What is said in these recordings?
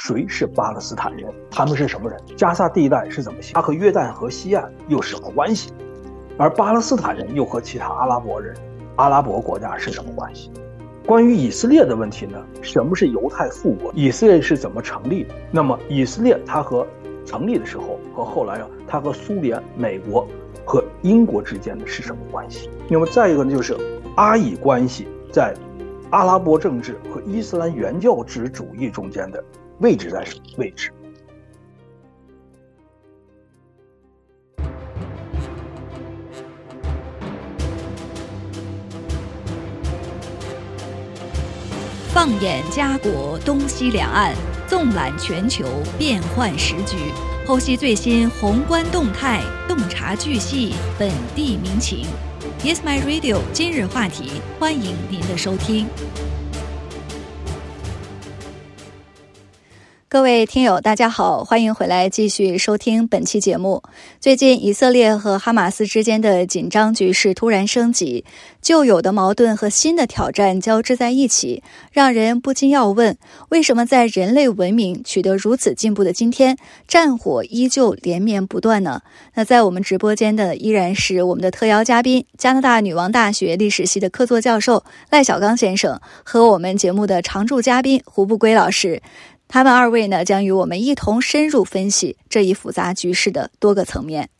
谁是巴勒斯坦人？他们是什么人？加沙地带是怎么形？它和约旦河西岸又是什么关系？而巴勒斯坦人又和其他阿拉伯人、阿拉伯国家是什么关系？关于以色列的问题呢？什么是犹太复国？以色列是怎么成立的？那么以色列它和成立的时候和后来啊，它和苏联、美国和英国之间的是什么关系？那么再一个呢，就是阿以关系在阿拉伯政治和伊斯兰原教旨主义中间的。位置在什么位置？放眼家国东西两岸，纵览全球变幻时局，剖析最新宏观动态，洞察巨细本地民情。Yes, my radio。今日话题，欢迎您的收听。各位听友，大家好，欢迎回来继续收听本期节目。最近，以色列和哈马斯之间的紧张局势突然升级，旧有的矛盾和新的挑战交织在一起，让人不禁要问：为什么在人类文明取得如此进步的今天，战火依旧连绵不断呢？那在我们直播间的依然是我们的特邀嘉宾，加拿大女王大学历史系的客座教授赖小刚先生，和我们节目的常驻嘉宾胡不归老师。他们二位呢，将与我们一同深入分析这一复杂局势的多个层面。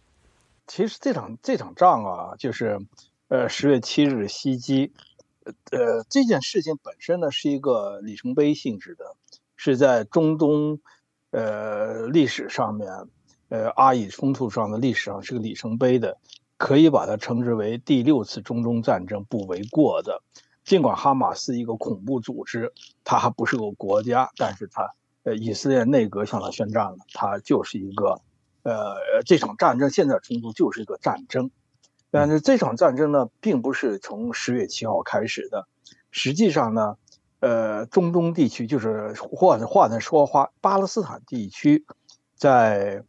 其实这场这场仗啊，就是，呃，十月七日袭击，呃，这件事情本身呢是一个里程碑性质的，是在中东，呃，历史上面，呃，阿以冲突上的历史上是个里程碑的，可以把它称之为第六次中东战争不为过的。尽管哈马斯一个恐怖组织，它还不是个国家，但是它。呃，以色列内阁向他宣战了，他就是一个，呃，这场战争现在冲突就是一个战争，但是这场战争呢，并不是从十月七号开始的，实际上呢，呃，中东地区就是或者话呢说话，巴勒斯坦地区，在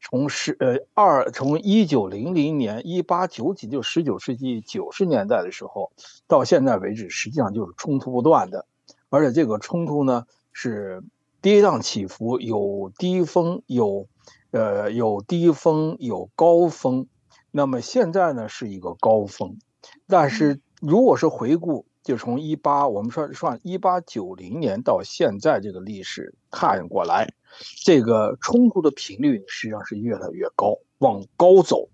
从十呃二从一九零零年一八九几就十九世纪九十年代的时候，到现在为止，实际上就是冲突不断的，而且这个冲突呢。是跌宕起伏，有低峰，有呃有低峰，有高峰。那么现在呢是一个高峰，但是如果是回顾，就从一八我们说算一八九零年到现在这个历史看过来，这个冲突的频率实际上是越来越高，往高走。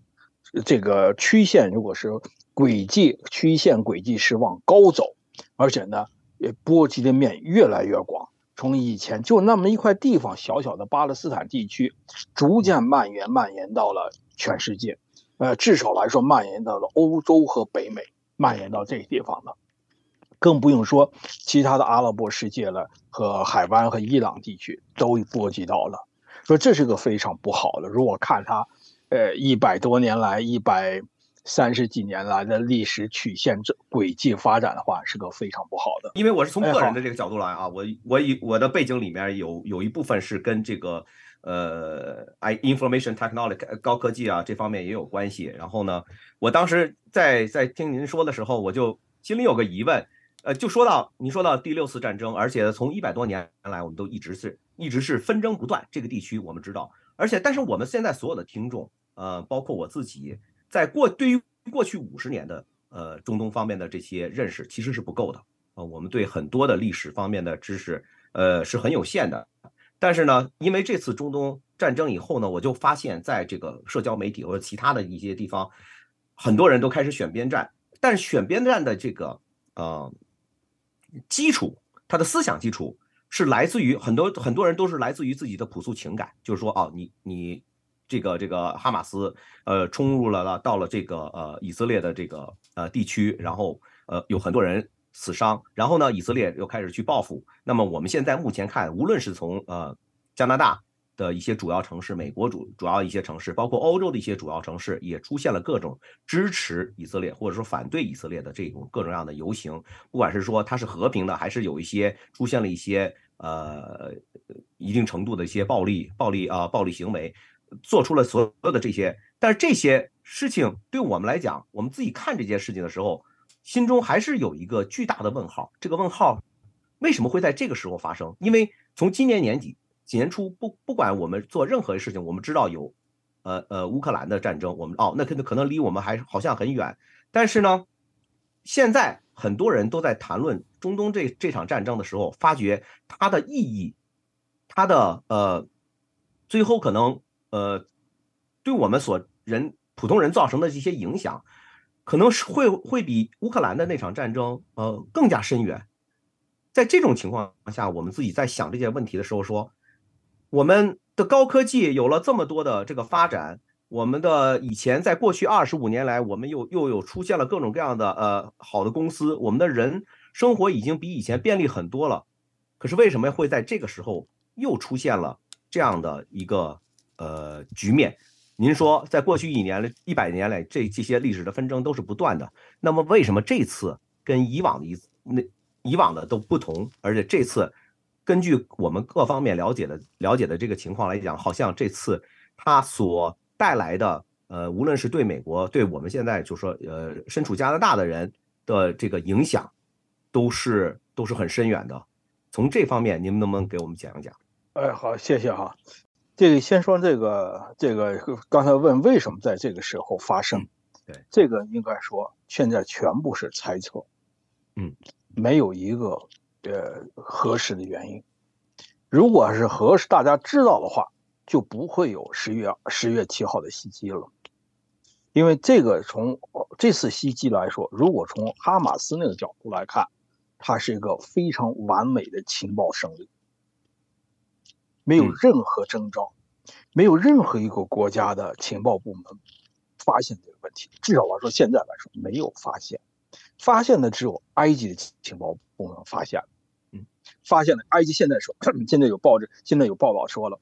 这个曲线如果是轨迹，曲线轨迹是往高走，而且呢也波及的面越来越广。从以前就那么一块地方，小小的巴勒斯坦地区，逐渐蔓延，蔓延到了全世界，呃，至少来说，蔓延到了欧洲和北美，蔓延到这些地方了，更不用说其他的阿拉伯世界了，和海湾和伊朗地区都波及到了，说这是个非常不好的。如果看它，呃，一百多年来一百。三十几年来的历史曲线这轨迹发展的话，是个非常不好的。因为我是从个人的这个角度来啊，我我以我的背景里面有有一部分是跟这个呃，i information technology 高科技啊这方面也有关系。然后呢，我当时在在听您说的时候，我就心里有个疑问，呃，就说到您说到第六次战争，而且从一百多年来，我们都一直是一直是纷争不断。这个地区我们知道，而且但是我们现在所有的听众，呃，包括我自己。在过对于过去五十年的呃中东方面的这些认识其实是不够的呃，我们对很多的历史方面的知识呃是很有限的。但是呢，因为这次中东战争以后呢，我就发现在这个社交媒体或者其他的一些地方，很多人都开始选边站。但是选边站的这个呃基础，他的思想基础是来自于很多很多人都是来自于自己的朴素情感，就是说哦，你你。这个这个哈马斯呃冲入了了到了这个呃以色列的这个呃地区，然后呃有很多人死伤，然后呢以色列又开始去报复。那么我们现在目前看，无论是从呃加拿大的一些主要城市，美国主主要一些城市，包括欧洲的一些主要城市，也出现了各种支持以色列或者说反对以色列的这种各种各样的游行。不管是说它是和平的，还是有一些出现了一些呃一定程度的一些暴力暴力啊暴力行为。做出了所有的这些，但是这些事情对我们来讲，我们自己看这件事情的时候，心中还是有一个巨大的问号。这个问号为什么会在这个时候发生？因为从今年年底年初，不不管我们做任何事情，我们知道有，呃呃乌克兰的战争，我们哦那可能可能离我们还好像很远，但是呢，现在很多人都在谈论中东这这场战争的时候，发觉它的意义，它的呃，最后可能呃，对我们所人普通人造成的这些影响，可能是会会比乌克兰的那场战争呃更加深远。在这种情况下，我们自己在想这些问题的时候，说我们的高科技有了这么多的这个发展，我们的以前在过去二十五年来，我们又又有出现了各种各样的呃好的公司，我们的人生活已经比以前便利很多了。可是为什么会在这个时候又出现了这样的一个呃局面？您说，在过去一年、一百年来，这这些历史的纷争都是不断的。那么为什么这次跟以往的一那？以往的都不同，而且这次根据我们各方面了解的了解的这个情况来讲，好像这次它所带来的，呃，无论是对美国，对我们现在就说，呃，身处加拿大的人的这个影响，都是都是很深远的。从这方面，您能不能给我们讲一讲？哎，好，谢谢哈。这个先说这个这个，刚才问为什么在这个时候发生？对，这个应该说现在全部是猜测。嗯。没有一个呃合适的原因。如果是合适，大家知道的话，就不会有十月十月七号的袭击了。因为这个从这次袭击来说，如果从哈马斯那个角度来看，它是一个非常完美的情报胜利，没有任何征兆，没有任何一个国家的情报部门发现这个问题。至少来说，现在来说没有发现。发现的只有埃及的情报部门发现了，嗯，发现了。埃及现在说，现在有报纸，现在有报道说了，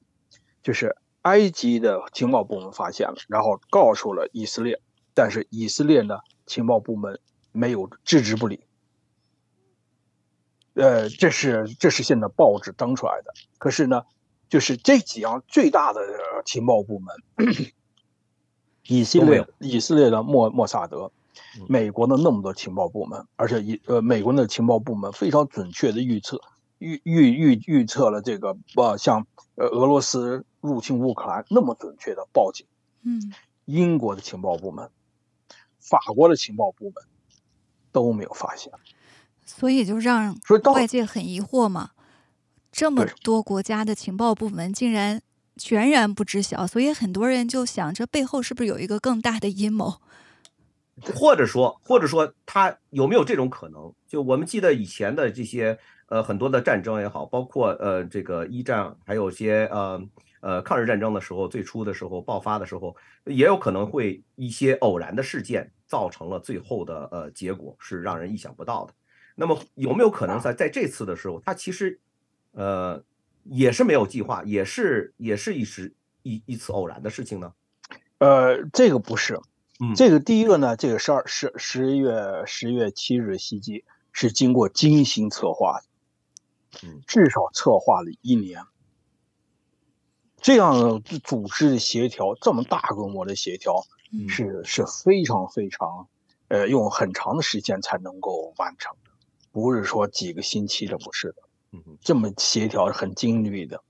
就是埃及的情报部门发现了，然后告诉了以色列，但是以色列呢，情报部门没有置之不理。呃，这是这是现在报纸登出来的。可是呢，就是这几样最大的情报部门，以色列以色列的莫莫萨德。美国的那么多情报部门，而且以呃，美国的情报部门非常准确的预测预预预预测了这个呃，像呃俄罗斯入侵乌克兰那么准确的报警。嗯，英国的情报部门、法国的情报部门都没有发现，所以就让外界很疑惑嘛。这么多国家的情报部门竟然全然不知晓，所以很多人就想，这背后是不是有一个更大的阴谋？或者说，或者说，他有没有这种可能？就我们记得以前的这些呃很多的战争也好，包括呃这个一战，还有些呃呃抗日战争的时候，最初的时候爆发的时候，也有可能会一些偶然的事件造成了最后的呃结果是让人意想不到的。那么有没有可能在在这次的时候，他其实呃也是没有计划，也是也是一时一一次偶然的事情呢？呃，这个不是。嗯，这个第一个呢，这个十二十十一月十月七日袭击是经过精心策划的，嗯，至少策划了一年。这样组织的协调，这么大规模的协调，是是非常非常，呃，用很长的时间才能够完成的，不是说几个星期的，不是的，嗯，这么协调很精密的。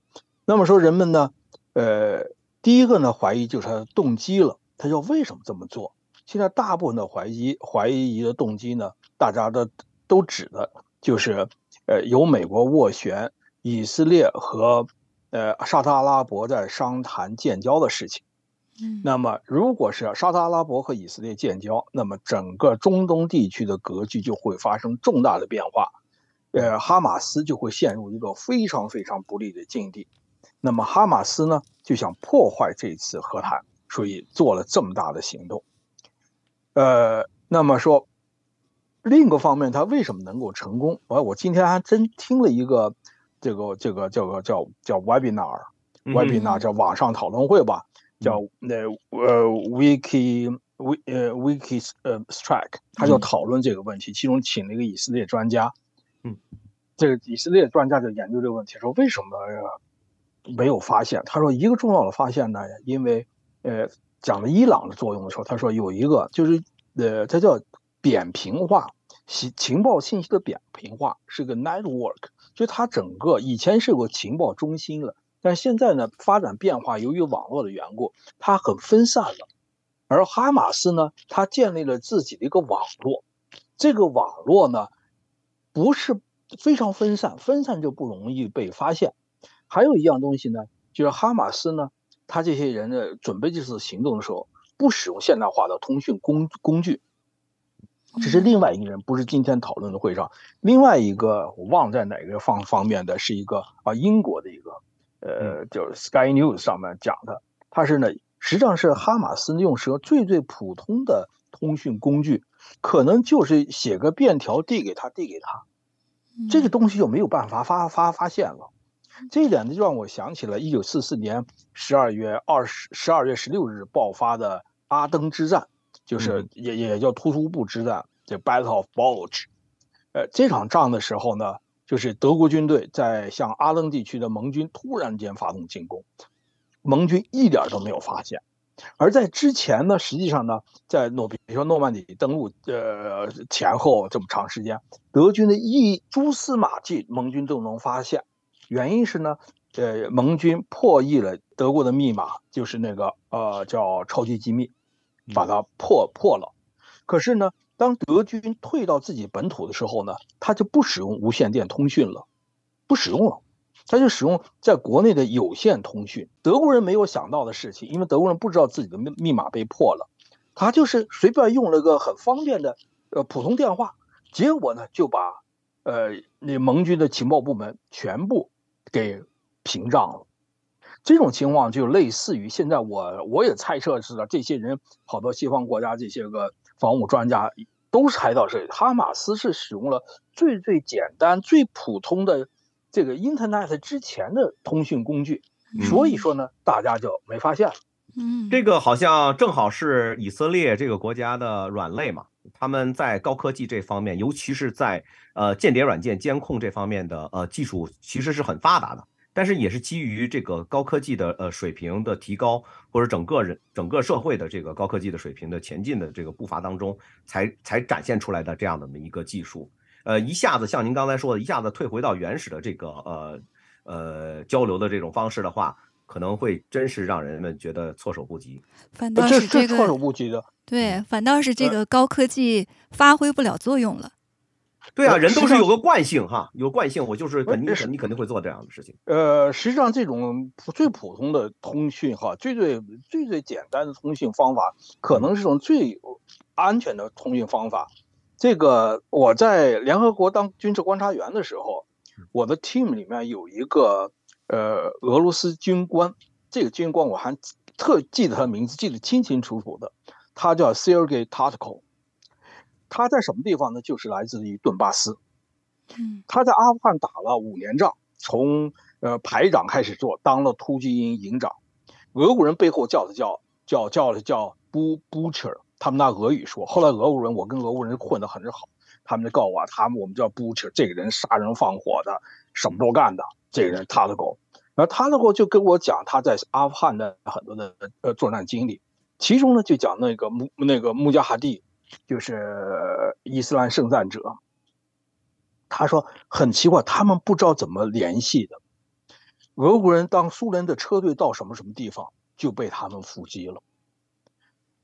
那么说人们呢，呃，第一个呢怀疑就是他的动机了。他要为什么这么做？现在大部分的怀疑怀疑的动机呢，大家的都指的就是，呃，由美国斡旋以色列和呃沙特阿拉伯在商谈建交的事情。嗯，那么如果是沙特阿拉伯和以色列建交，那么整个中东地区的格局就会发生重大的变化，呃，哈马斯就会陷入一个非常非常不利的境地。那么哈马斯呢，就想破坏这次和谈。所以做了这么大的行动，呃，那么说，另一个方面，他为什么能够成功？我我今天还真听了一个这个这个这个叫叫 webinar，webinar 叫网上讨论会吧，叫那呃 wiki w 呃 wiki 呃 strike，他就讨论这个问题，其中请了一个以色列专家，嗯，这个以色列专家就研究这个问题，说为什么没有发现？他说一个重要的发现呢，因为呃，讲了伊朗的作用的时候，他说有一个就是，呃，它叫扁平化，情情报信息的扁平化是个 network，就它整个以前是有个情报中心了，但现在呢发展变化，由于网络的缘故，它很分散了。而哈马斯呢，它建立了自己的一个网络，这个网络呢不是非常分散，分散就不容易被发现。还有一样东西呢，就是哈马斯呢，他这些人呢准备这次行动的时候，不使用现代化的通讯工工具。这是另外一个人，不是今天讨论的会上。另外一个我忘在哪个方方面的，是一个啊英国的一个，呃，就是 Sky News 上面讲的，他是呢，实际上是哈马斯用时候最最普通的通讯工具，可能就是写个便条递给他，递给他，这个东西就没有办法发发发现了。这一点呢，就让我想起了一九四四年十二月二十十二月十六日爆发的阿登之战。就是也也叫突突部之战，这 Battle of Bulge，呃，这场仗的时候呢，就是德国军队在向阿登地区的盟军突然间发动进攻，盟军一点都没有发现。而在之前呢，实际上呢，在诺比如说诺曼底登陆呃前后这么长时间，德军的一蛛丝马迹，盟军都能发现。原因是呢，呃，盟军破译了德国的密码，就是那个呃叫超级机密。把它破破了，可是呢，当德军退到自己本土的时候呢，他就不使用无线电通讯了，不使用了，他就使用在国内的有线通讯。德国人没有想到的事情，因为德国人不知道自己的密密码被破了，他就是随便用了个很方便的呃普通电话，结果呢就把呃那盟军的情报部门全部给屏障了。这种情况就类似于现在我我也猜测是的，这些人好多西方国家这些个防务专家都猜到是哈马斯是使用了最最简单最普通的这个 Internet 之前的通讯工具，所以说呢，大家就没发现了。嗯，这个好像正好是以色列这个国家的软肋嘛，他们在高科技这方面，尤其是在呃间谍软件监控这方面的呃技术，其实是很发达的。但是也是基于这个高科技的呃水平的提高，或者整个人整个社会的这个高科技的水平的前进的这个步伐当中，才才展现出来的这样的一个技术。呃，一下子像您刚才说的，一下子退回到原始的这个呃呃交流的这种方式的话，可能会真是让人们觉得措手不及。反倒是这个措手不及的，对，反倒是这个高科技发挥不了作用了。对啊，人都是有个惯性哈，有惯性，我就是肯定你肯定会做这样的事情。呃，实际上这种最普通的通讯哈，最最最最简单的通讯方法，可能是种最安全的通讯方法。这个我在联合国当军事观察员的时候，我的 team 里面有一个呃俄罗斯军官，这个军官我还特记得他的名字，记得清清楚楚的，他叫 Sergey Tatko。他在什么地方呢？就是来自于顿巴斯。嗯，他在阿富汗打了五年仗，从呃排长开始做，当了突击营营长。俄国人背后叫的叫叫叫的叫 bu butcher，他们拿俄语说。后来俄国人，我跟俄国人混得很好，他们就告我，他们我们叫 butcher，这个人杀人放火的，什么都干的。这个人他的狗，然后他的狗就跟我讲他在阿富汗的很多的呃作战经历，其中呢就讲那个穆那个穆加哈蒂。就是伊斯兰圣战者，他说很奇怪，他们不知道怎么联系的。俄国人当苏联的车队到什么什么地方，就被他们伏击了。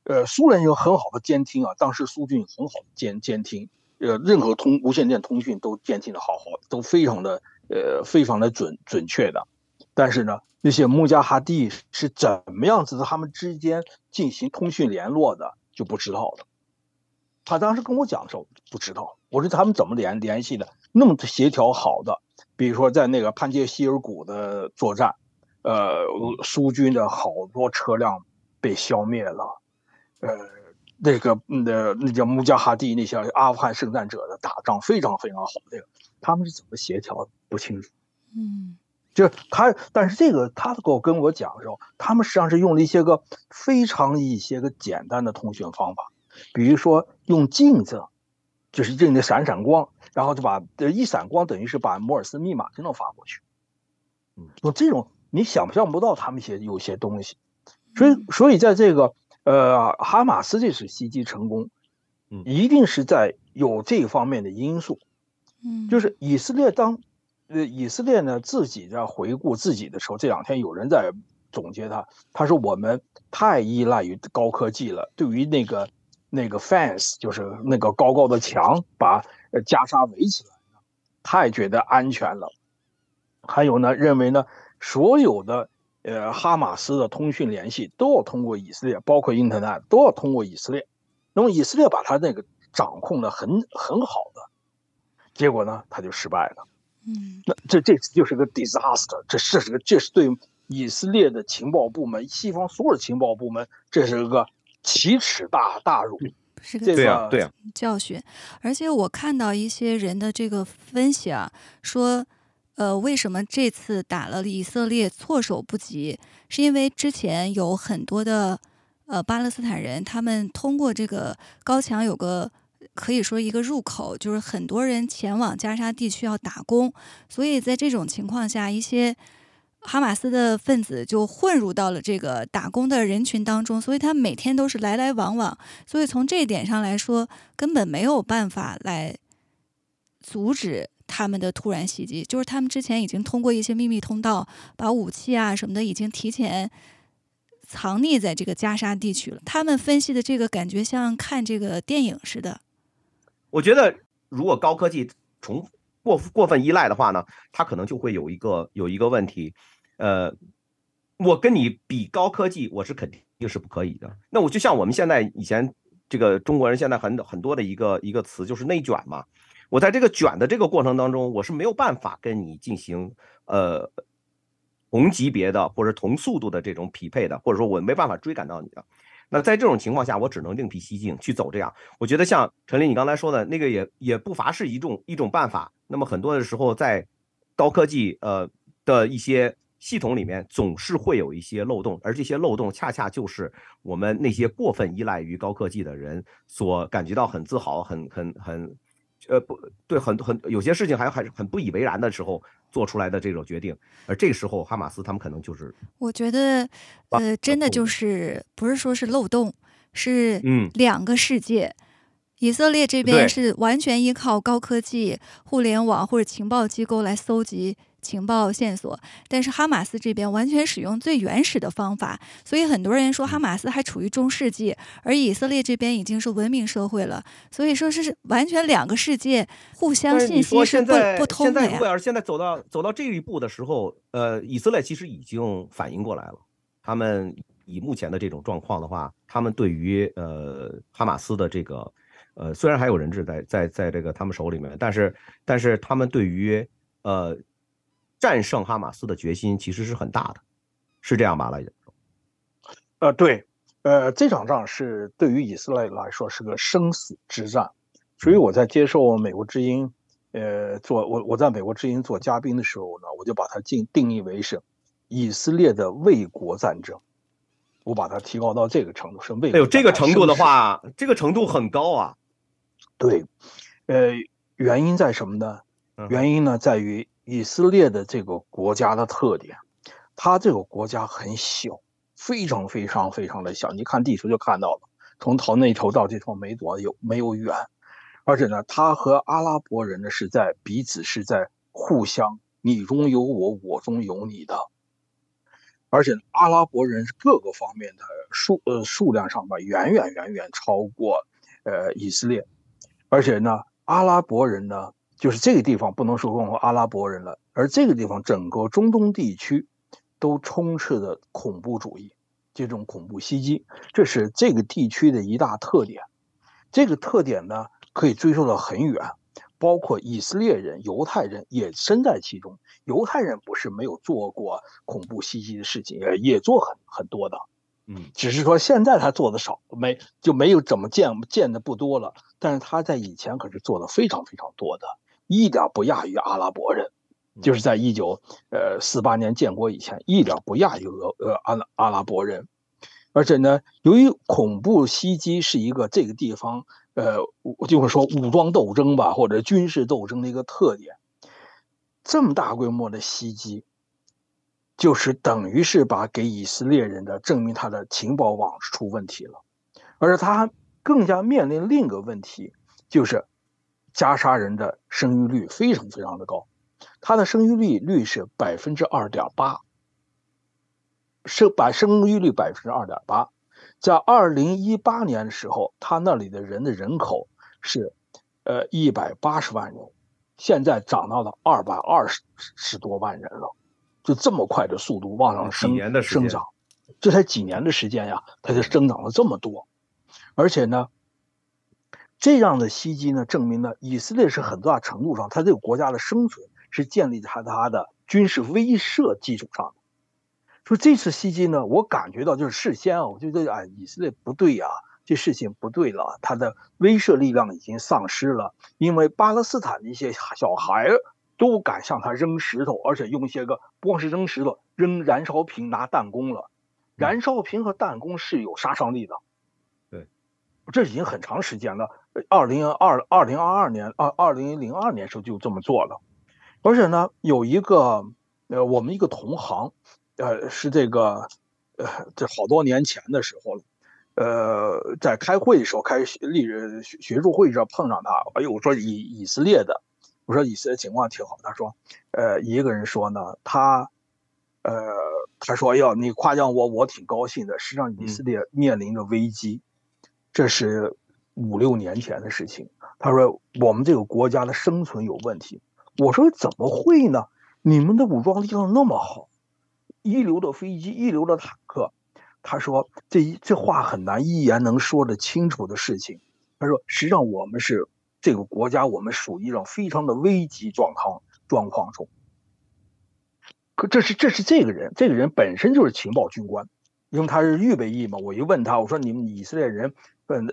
呃，苏联有很好的监听啊，当时苏军很好的监监听，呃，任何通无线电通讯都监听的好好的，都非常的呃非常的准准确的。但是呢，那些穆加哈蒂是怎么样子的，他们之间进行通讯联络的，就不知道了。他当时跟我讲的时候不知道，我说他们怎么联联系的那么协调好的？比如说在那个潘杰希尔谷的作战，呃，苏军的好多车辆被消灭了，呃，那个那那叫穆加哈蒂那些阿富汗圣战者的打仗非常非常好，那个他们是怎么协调不清楚。嗯，就是他，但是这个他跟我跟我讲的时候，他们实际上是用了一些个非常一些个简单的通讯方法。比如说用镜子，就是镜子闪闪光，然后就把一闪光，等于是把摩尔斯密码就能发过去。嗯，用这种你想象不到他们一些有些东西，所以所以在这个呃哈马斯这次袭击成功，嗯，一定是在有这方面的因素。嗯，就是以色列当呃，以色列呢自己在回顾自己的时候，这两天有人在总结他，他说我们太依赖于高科技了，对于那个那个 fence 就是那个高高的墙把呃加沙围起来太觉得安全了。还有呢，认为呢所有的呃哈马斯的通讯联系都要通过以色列，包括 internet 都要通过以色列。那么以色列把他那个掌控的很很好的，结果呢他就失败了。嗯，那这这次就是个 disaster，这这是个这是对以色列的情报部门，西方所有的情报部门，这是个奇耻大大辱，是个对啊，对啊，教训。而且我看到一些人的这个分析啊，说，呃，为什么这次打了以色列措手不及，是因为之前有很多的呃巴勒斯坦人，他们通过这个高墙有个。可以说一个入口，就是很多人前往加沙地区要打工，所以在这种情况下，一些哈马斯的分子就混入到了这个打工的人群当中，所以他每天都是来来往往，所以从这一点上来说，根本没有办法来阻止他们的突然袭击。就是他们之前已经通过一些秘密通道，把武器啊什么的已经提前。藏匿在这个加沙地区了。他们分析的这个感觉像看这个电影似的。我觉得，如果高科技重过过分依赖的话呢，它可能就会有一个有一个问题。呃，我跟你比高科技，我是肯定是不可以的。那我就像我们现在以前这个中国人现在很很多的一个一个词就是内卷嘛。我在这个卷的这个过程当中，我是没有办法跟你进行呃同级别的或者同速度的这种匹配的，或者说我没办法追赶到你的。那在这种情况下，我只能另辟蹊径去走这样。我觉得像陈林你刚才说的那个，也也不乏是一种一种办法。那么很多的时候，在高科技呃的一些系统里面，总是会有一些漏洞，而这些漏洞恰恰就是我们那些过分依赖于高科技的人所感觉到很自豪、很很很。呃，不对，很很有些事情还还是很不以为然的时候做出来的这种决定，而这个时候哈马斯他们可能就是，我觉得，呃，真的就是不是说是漏洞，是嗯。两个世界，以色列这边是完全依靠高科技、互联网或者情报机构来搜集。情报线索，但是哈马斯这边完全使用最原始的方法，所以很多人说哈马斯还处于中世纪，而以色列这边已经是文明社会了，所以说是完全两个世界，互相信息是不不通的呀。现在，现在走到走到这一步的时候，呃，以色列其实已经反应过来了，他们以目前的这种状况的话，他们对于呃哈马斯的这个，呃，虽然还有人质在在在这个他们手里面，但是但是他们对于呃。战胜哈马斯的决心其实是很大的，是这样吧，来说？呃，对，呃，这场仗是对于以色列来说是个生死之战，所以我在接受美国之音，呃，做我我在美国之音做嘉宾的时候呢，我就把它定定义为是以色列的卫国战争，我把它提高到这个程度，是卫。哎呦，这个程度的话，这个程度很高啊。对，呃，原因在什么呢？原因呢，在于。以色列的这个国家的特点，它这个国家很小，非常非常非常的小。你看地图就看到了，从头那头到这头没多有没有远，而且呢，它和阿拉伯人呢是在彼此是在互相你中有我，我中有你的。而且阿拉伯人各个方面的数呃数量上吧，远远远远超过呃以色列，而且呢，阿拉伯人呢。就是这个地方不能说光阿拉伯人了，而这个地方整个中东地区都充斥着恐怖主义，这种恐怖袭击，这是这个地区的一大特点。这个特点呢，可以追溯到很远，包括以色列人、犹太人也身在其中。犹太人不是没有做过恐怖袭击的事情，也也做很很多的。嗯，只是说现在他做的少，没就没有怎么见见的不多了。但是他在以前可是做的非常非常多的，一点不亚于阿拉伯人，就是在一九呃四八年建国以前，一点不亚于俄呃阿拉阿拉伯人。而且呢，由于恐怖袭击是一个这个地方呃，就是说武装斗争吧，或者军事斗争的一个特点，这么大规模的袭击。就是等于是把给以色列人的证明他的情报网出问题了，而他还更加面临另一个问题，就是加沙人的生育率非常非常的高。它的生育率率是百分之二点八，生百生育率百分之二点八。在二零一八年的时候，他那里的人的人口是呃一百八十万人，现在涨到了二百二十十多万人了，就这么快的速度往上升生长，这才几年的时间呀，它就增长了这么多，而且呢。这样的袭击呢，证明了，以色列是很大程度上，它这个国家的生存是建立在它的军事威慑基础上的。说这次袭击呢，我感觉到就是事先啊，我觉得哎，以色列不对啊，这事情不对了，它的威慑力量已经丧失了，因为巴勒斯坦的一些小孩都敢向他扔石头，而且用一些个不光是扔石头，扔燃烧瓶、拿弹弓了。燃烧瓶和弹弓是有杀伤力的。对，这已经很长时间了。二零二二零二二年二二零零二年时候就这么做了，而且呢，有一个呃，我们一个同行，呃，是这个呃，这好多年前的时候了，呃，在开会的时候开历学学术会上碰上他，哎呦，我说以以色列的，我说以色列情况挺好，他说，呃，一个人说呢，他，呃，他说，哎呦，你夸奖我，我挺高兴的，实际上以色列面临着危机，这是。五六年前的事情，他说我们这个国家的生存有问题。我说怎么会呢？你们的武装力量那么好，一流的飞机，一流的坦克。他说这这话很难一言能说得清楚的事情。他说实际上我们是这个国家，我们属于一种非常的危急状况状况中。可这是这是这个人，这个人本身就是情报军官，因为他是预备役嘛。我一问他，我说你们以色列人。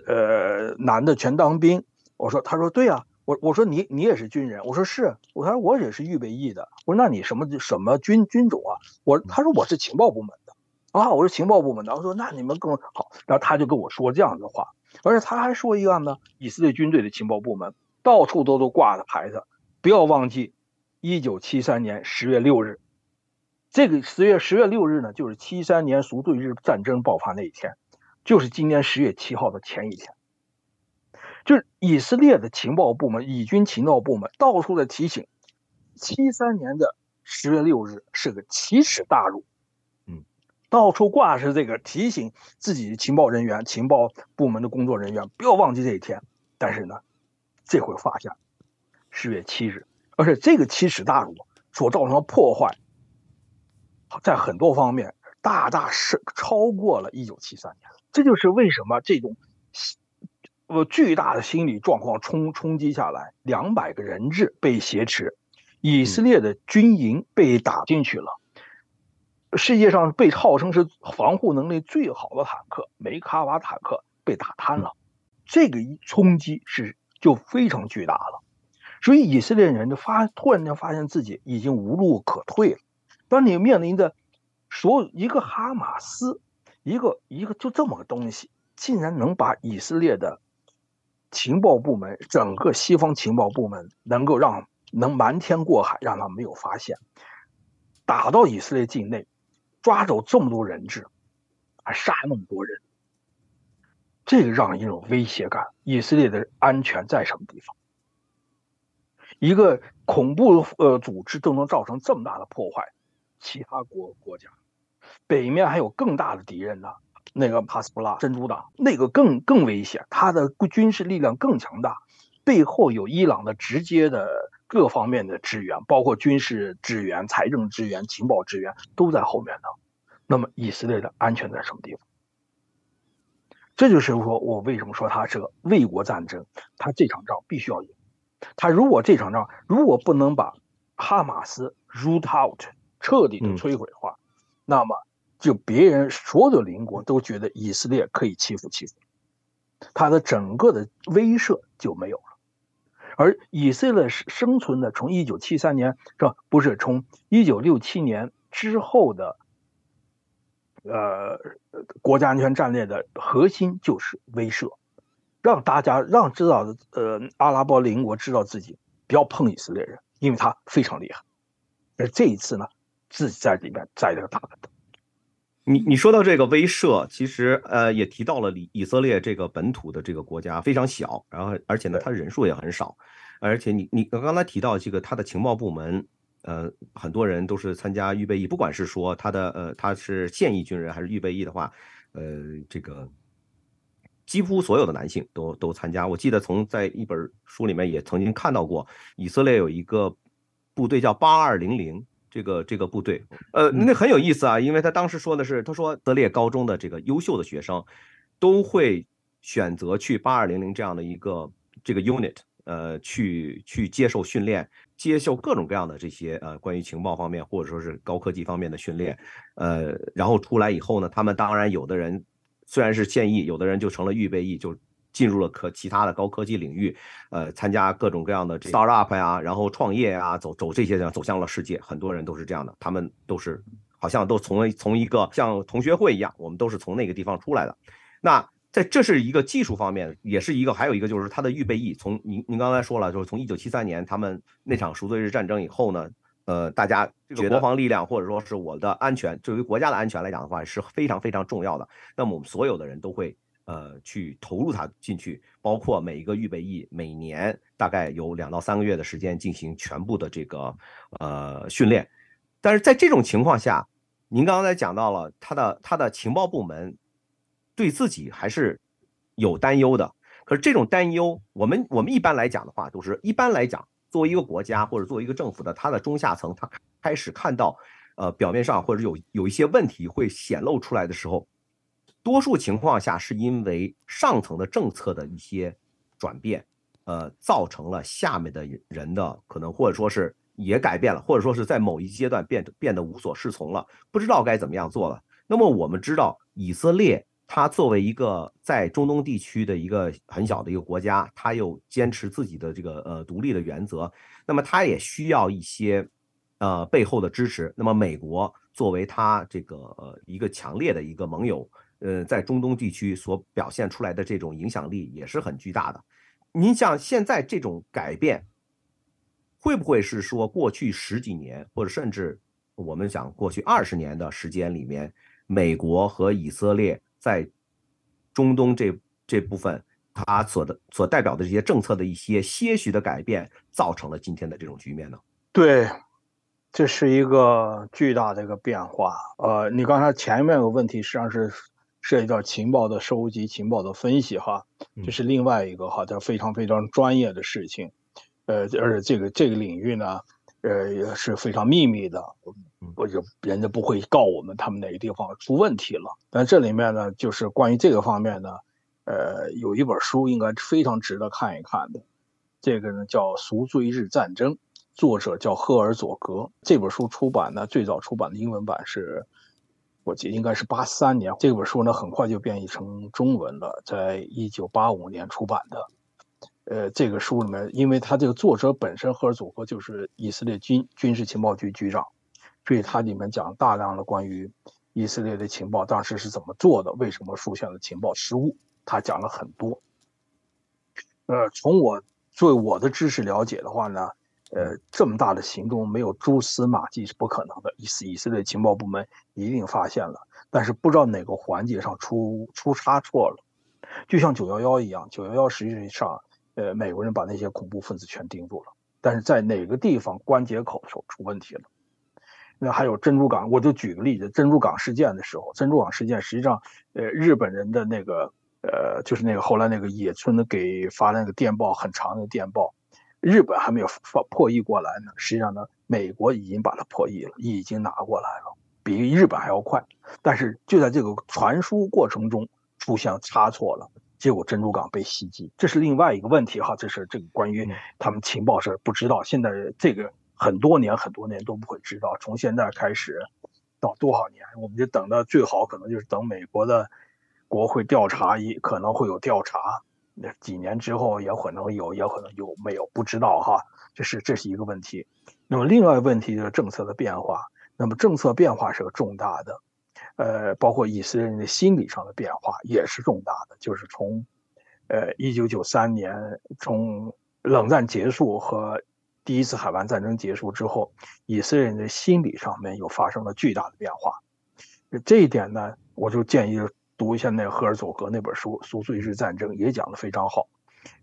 呃，男的全当兵。我说，他说对啊。我我说你你也是军人。我说是。我说我也是预备役的。我说那你什么什么军军种啊？我他说我是情报部门的。啊，我是情报部门的。我说那你们更好。然后他就跟我说这样的话，而且他还说一样呢，以色列军队的情报部门到处都都挂着牌子，不要忘记，一九七三年十月六日，这个十月十月六日呢，就是七三年赎罪日战争爆发那一天。就是今年十月七号的前一天，就是以色列的情报部门、以军情报部门到处在提醒，七三年的十月六日是个奇耻大辱，嗯，到处挂着这个提醒自己的情报人员、情报部门的工作人员不要忘记这一天。但是呢，这回发现十月七日，而且这个奇耻大辱所造成的破坏，在很多方面大大是超过了一九七三年。这就是为什么这种呃巨大的心理状况冲冲击下来，两百个人质被挟持，以色列的军营被打进去了，世界上被号称是防护能力最好的坦克梅卡瓦坦克被打瘫了，这个一冲击是就非常巨大了，所以以色列人就发突然间发现自己已经无路可退了，当你面临着所有一个哈马斯。一个一个就这么个东西，竟然能把以色列的情报部门，整个西方情报部门能够让能瞒天过海，让他没有发现，打到以色列境内，抓走这么多人质，还杀那么多人，这个让人一种威胁感。以色列的安全在什么地方？一个恐怖呃组织都能造成这么大的破坏，其他国国家。北面还有更大的敌人呢，那个帕斯布拉珍珠党，那个更更危险，他的军事力量更强大，背后有伊朗的直接的各方面的支援，包括军事支援、财政支援、情报支援都在后面呢。那么以色列的安全在什么地方？这就是说我为什么说它是个卫国战争，他这场仗必须要赢。他如果这场仗如果不能把哈马斯 root out 彻底的摧毁的话，那么，就别人所有的邻国都觉得以色列可以欺负欺负，他的整个的威慑就没有了。而以色列生存的，从一九七三年是吧？不是从一九六七年之后的，呃，国家安全战略的核心就是威慑，让大家让知道呃，阿拉伯邻国知道自己不要碰以色列人，因为他非常厉害。而这一次呢？自己在里面栽了个大跟头。你你说到这个威慑，其实呃也提到了以以色列这个本土的这个国家非常小，然后而且呢它人数也很少，而且你你刚才提到这个它的情报部门呃，很多人都是参加预备役，不管是说他的呃他是现役军人还是预备役的话，呃，这个几乎所有的男性都都参加。我记得从在一本书里面也曾经看到过，以色列有一个部队叫八二零零。这个这个部队，呃，那很有意思啊，因为他当时说的是，他说德列高中的这个优秀的学生，都会选择去八二零零这样的一个这个 unit，呃，去去接受训练，接受各种各样的这些呃关于情报方面或者说是高科技方面的训练，呃，然后出来以后呢，他们当然有的人虽然是现役，有的人就成了预备役，就。进入了可其他的高科技领域，呃，参加各种各样的 startup 呀，然后创业呀，走走这些走向了世界。很多人都是这样的，他们都是好像都从从一个像同学会一样，我们都是从那个地方出来的。那在这是一个技术方面，也是一个，还有一个就是他的预备役。从您您刚才说了，就是从一九七三年他们那场赎罪日战争以后呢，呃，大家这个国防力量或者说是我的安全，对于国家的安全来讲的话是非常非常重要的。那么我们所有的人都会。呃，去投入它进去，包括每一个预备役，每年大概有两到三个月的时间进行全部的这个呃训练。但是在这种情况下，您刚才讲到了他的他的情报部门对自己还是有担忧的。可是这种担忧，我们我们一般来讲的话，都是一般来讲，作为一个国家或者作为一个政府的，他的中下层，他开始看到呃表面上或者有有一些问题会显露出来的时候。多数情况下是因为上层的政策的一些转变，呃，造成了下面的人的可能或者说是也改变了，或者说是在某一阶段变变得无所适从了，不知道该怎么样做了。那么我们知道，以色列它作为一个在中东地区的一个很小的一个国家，它又坚持自己的这个呃独立的原则，那么它也需要一些呃背后的支持。那么美国作为它这个呃一个强烈的一个盟友。呃，在中东地区所表现出来的这种影响力也是很巨大的。您像现在这种改变，会不会是说过去十几年，或者甚至我们讲过去二十年的时间里面，美国和以色列在中东这这部分，它所的所代表的这些政策的一些些许的改变，造成了今天的这种局面呢？对。这是一个巨大的一个变化。呃，你刚才前面有个问题，实际上是。涉及到情报的收集、情报的分析，哈，这是另外一个哈，它非常非常专业的事情，呃，而且这个这个领域呢，呃，也是非常秘密的，或者人家不会告我们他们哪个地方出问题了。但这里面呢，就是关于这个方面呢，呃，有一本书应该非常值得看一看的，这个呢叫《赎罪日战争》，作者叫赫尔佐格。这本书出版呢，最早出版的英文版是。我记得应该是八三年，这本书呢很快就变译成中文了，在一九八五年出版的。呃，这个书里面，因为他这个作者本身赫尔佐格就是以色列军军事情报局局长，所以他里面讲大量的关于以色列的情报当时是怎么做的，为什么出现了情报失误，他讲了很多。呃，从我作为我的知识了解的话呢。呃，这么大的行动没有蛛丝马迹是不可能的。以以色列情报部门一定发现了，但是不知道哪个环节上出出差错了。就像九幺幺一样，九幺幺实际上，呃，美国人把那些恐怖分子全盯住了，但是在哪个地方关节口出出问题了？那还有珍珠港，我就举个例子，珍珠港事件的时候，珍珠港事件实际上，呃，日本人的那个，呃，就是那个后来那个野村的给发那个电报，很长的电报。日本还没有发破译过来呢，实际上呢，美国已经把它破译了，已经拿过来了，比日本还要快。但是就在这个传输过程中出现差错了，结果珍珠港被袭击，这是另外一个问题哈。这是这个关于他们情报是不知道，现在这个很多年很多年都不会知道。从现在开始到多少年，我们就等到最好可能就是等美国的国会调查，一可能会有调查。几年之后也可能有，也可能有没有不知道哈，这是这是一个问题。那么另外一个问题就是政策的变化。那么政策变化是个重大的，呃，包括以色列人的心理上的变化也是重大的。就是从，呃，一九九三年从冷战结束和第一次海湾战争结束之后，以色列人的心理上面又发生了巨大的变化。这一点呢，我就建议。读一下那赫尔佐格那本书《赎罪日战争》，也讲的非常好。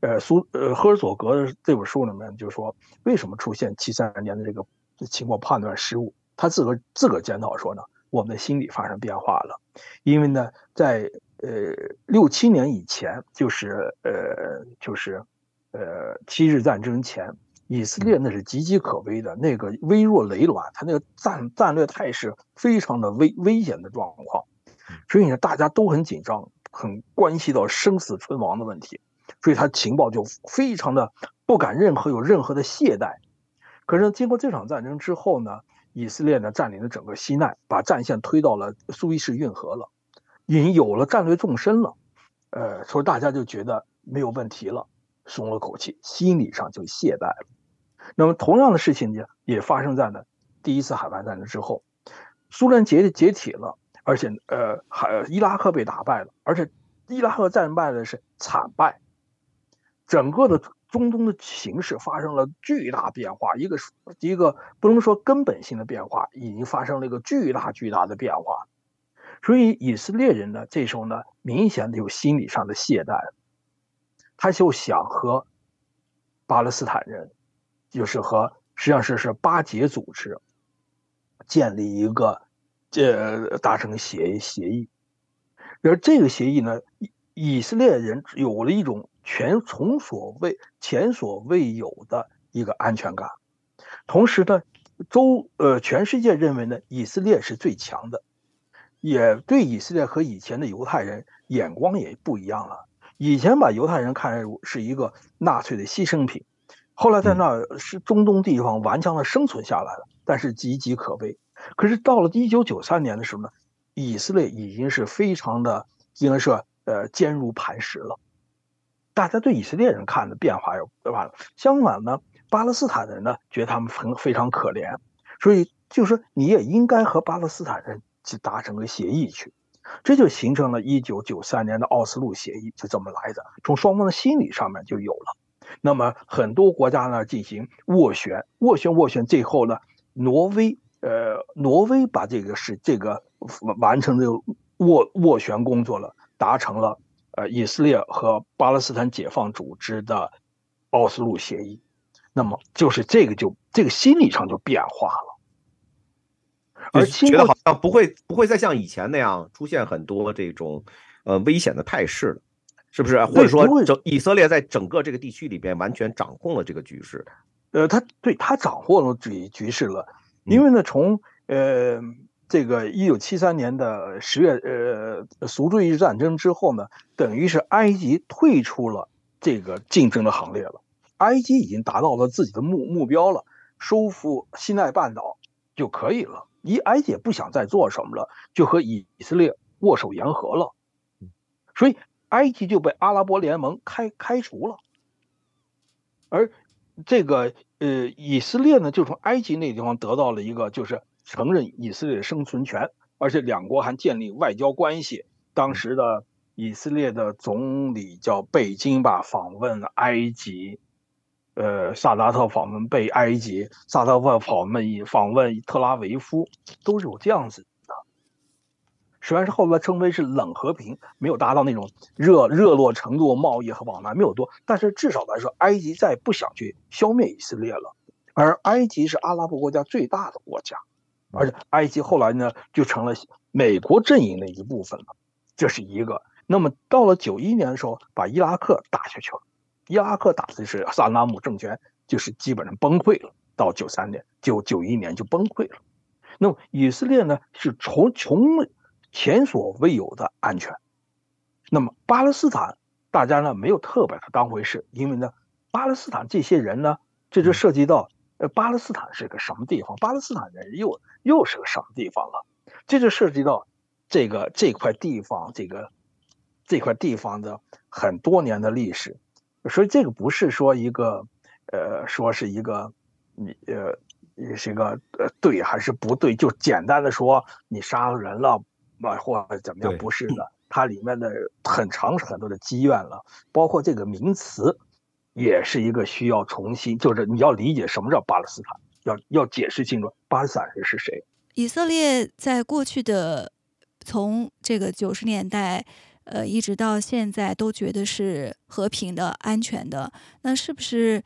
呃，苏呃赫尔佐格这本书里面就说，为什么出现七三年的这个情况判断失误。他自个自个检讨说呢，我们的心理发生变化了，因为呢，在呃六七年以前，就是呃就是呃七日战争前，以色列那是岌岌可危的，那个危若累卵，他那个战战略态势非常的危危险的状况，所以呢，大家都很紧张，很关系到生死存亡的问题，所以他情报就非常的不敢任何有任何的懈怠。可是经过这场战争之后呢？以色列呢占领了整个西奈，把战线推到了苏伊士运河了，已经有了战略纵深了，呃，所以大家就觉得没有问题了，松了口气，心理上就懈怠了。那么同样的事情呢，也发生在呢第一次海湾战争之后，苏联解解体了，而且呃，还伊拉克被打败了，而且伊拉克战败的是惨败，整个的。中东的形势发生了巨大变化，一个一个不能说根本性的变化，已经发生了一个巨大巨大的变化。所以以色列人呢，这时候呢，明显的有心理上的懈怠，他就想和巴勒斯坦人，就是和实际上是是巴结组织建立一个这达成协协议，而这个协议呢，以以色列人有了一种。全从所未前所未有的一个安全感，同时呢，周呃全世界认为呢，以色列是最强的，也对以色列和以前的犹太人眼光也不一样了。以前把犹太人看成是一个纳粹的牺牲品，后来在那是中东地方顽强的生存下来了，但是岌岌可危。可是到了一九九三年的时候呢，以色列已经是非常的应该说呃坚如磐石了。大家对以色列人看的变化有对吧？相反呢，巴勒斯坦人呢觉得他们很非常可怜，所以就是你也应该和巴勒斯坦人去达成个协议去，这就形成了一九九三年的奥斯陆协议，就这么来的。从双方的心理上面就有了。那么很多国家呢进行斡旋，斡旋斡旋，最后呢，挪威呃，挪威把这个是这个完成这个斡斡旋工作了，达成了。呃，以色列和巴勒斯坦解放组织的奥斯陆协议，那么就是这个就这个心理上就变化了，而觉得好像不会不会再像以前那样出现很多这种呃危险的态势了，是不是？或者说，整以色列在整个这个地区里边完全掌控了这个局势？呃，他对他掌握了局局势了，因为呢，从呃。这个一九七三年的十月，呃，赎罪日战争之后呢，等于是埃及退出了这个竞争的行列了。埃及已经达到了自己的目目标了，收复西奈半岛就可以了。以埃及也不想再做什么了，就和以色列握手言和了。所以埃及就被阿拉伯联盟开开除了，而这个呃以色列呢，就从埃及那地方得到了一个就是。承认以色列的生存权，而且两国还建立外交关系。当时的以色列的总理叫贝金吧，访问埃及，呃，萨达特访问贝埃及，萨达特访问访问特拉维夫，都是有这样子。虽然是后来称为是冷和平，没有达到那种热热络程度，贸易和往来没有多，但是至少来说，埃及再不想去消灭以色列了。而埃及是阿拉伯国家最大的国家。而且埃及后来呢，就成了美国阵营的一部分了，这是一个。那么到了九一年的时候，把伊拉克打下去了，伊拉克打的是萨达姆政权，就是基本上崩溃了。到九三年、九九一年就崩溃了。那么以色列呢，是从从前所未有的安全。那么巴勒斯坦，大家呢没有特别的当回事，因为呢，巴勒斯坦这些人呢，这就涉及到。呃，巴勒斯坦是个什么地方？巴勒斯坦人又又是个什么地方了？这就涉及到这个这块地方，这个这块地方的很多年的历史。所以这个不是说一个呃，说是一个你呃，是一个呃对还是不对？就简单的说你杀了人了嘛，或怎么样？不是的，它里面的很长很多的积怨了，包括这个名词。也是一个需要重新，就是你要理解什么叫巴勒斯坦，要要解释清楚巴勒斯坦人是谁。以色列在过去的从这个九十年代，呃，一直到现在都觉得是和平的、安全的。那是不是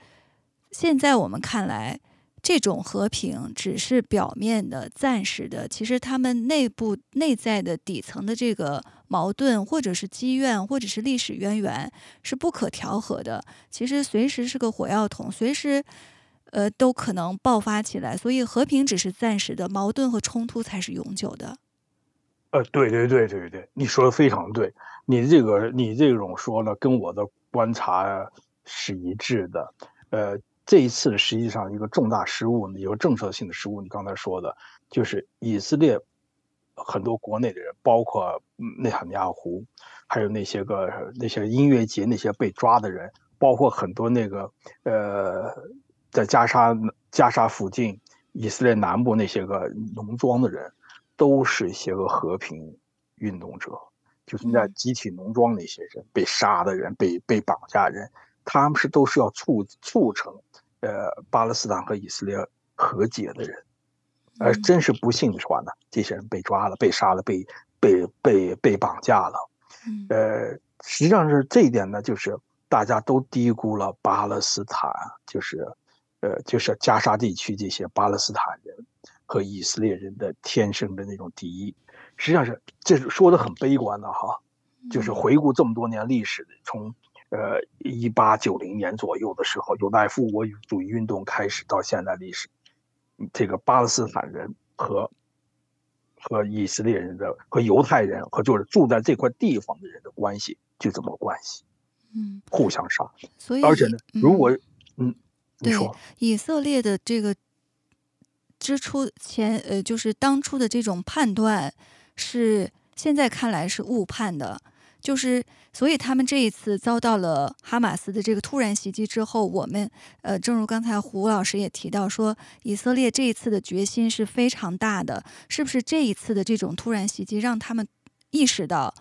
现在我们看来，这种和平只是表面的、暂时的，其实他们内部内在的底层的这个矛盾，或者是积怨，或者是历史渊源，是不可调和的。其实随时是个火药桶，随时呃都可能爆发起来。所以和平只是暂时的，矛盾和冲突才是永久的。呃，对对对对对，你说的非常对。你这个你这种说呢，跟我的观察是一致的。呃。这一次实际上一个重大失误，有政策性的失误。你刚才说的，就是以色列很多国内的人，包括内塔尼亚胡，还有那些个那些音乐节那些被抓的人，包括很多那个呃，在加沙加沙附近以色列南部那些个农庄的人，都是一些个和平运动者，就是在集体农庄那些人被杀的人，被被绑架人，他们是都是要促促成。呃，巴勒斯坦和以色列和解的人，而真是不幸的话呢，这些人被抓了、被杀了、被被被被绑架了。呃，实际上是这一点呢，就是大家都低估了巴勒斯坦，就是呃，就是加沙地区这些巴勒斯坦人和以色列人的天生的那种敌意。实际上是这是说的很悲观的哈，就是回顾这么多年历史，从。呃，一八九零年左右的时候，犹太复国主义运动开始到现在历史，这个巴勒斯坦人和和以色列人的和犹太人和就是住在这块地方的人的关系就这么关系，嗯，互相杀。所以，而且呢，如果嗯，你说以色列的这个之初前呃，就是当初的这种判断是现在看来是误判的。就是，所以他们这一次遭到了哈马斯的这个突然袭击之后，我们呃，正如刚才胡老师也提到说，以色列这一次的决心是非常大的。是不是这一次的这种突然袭击让他们意识到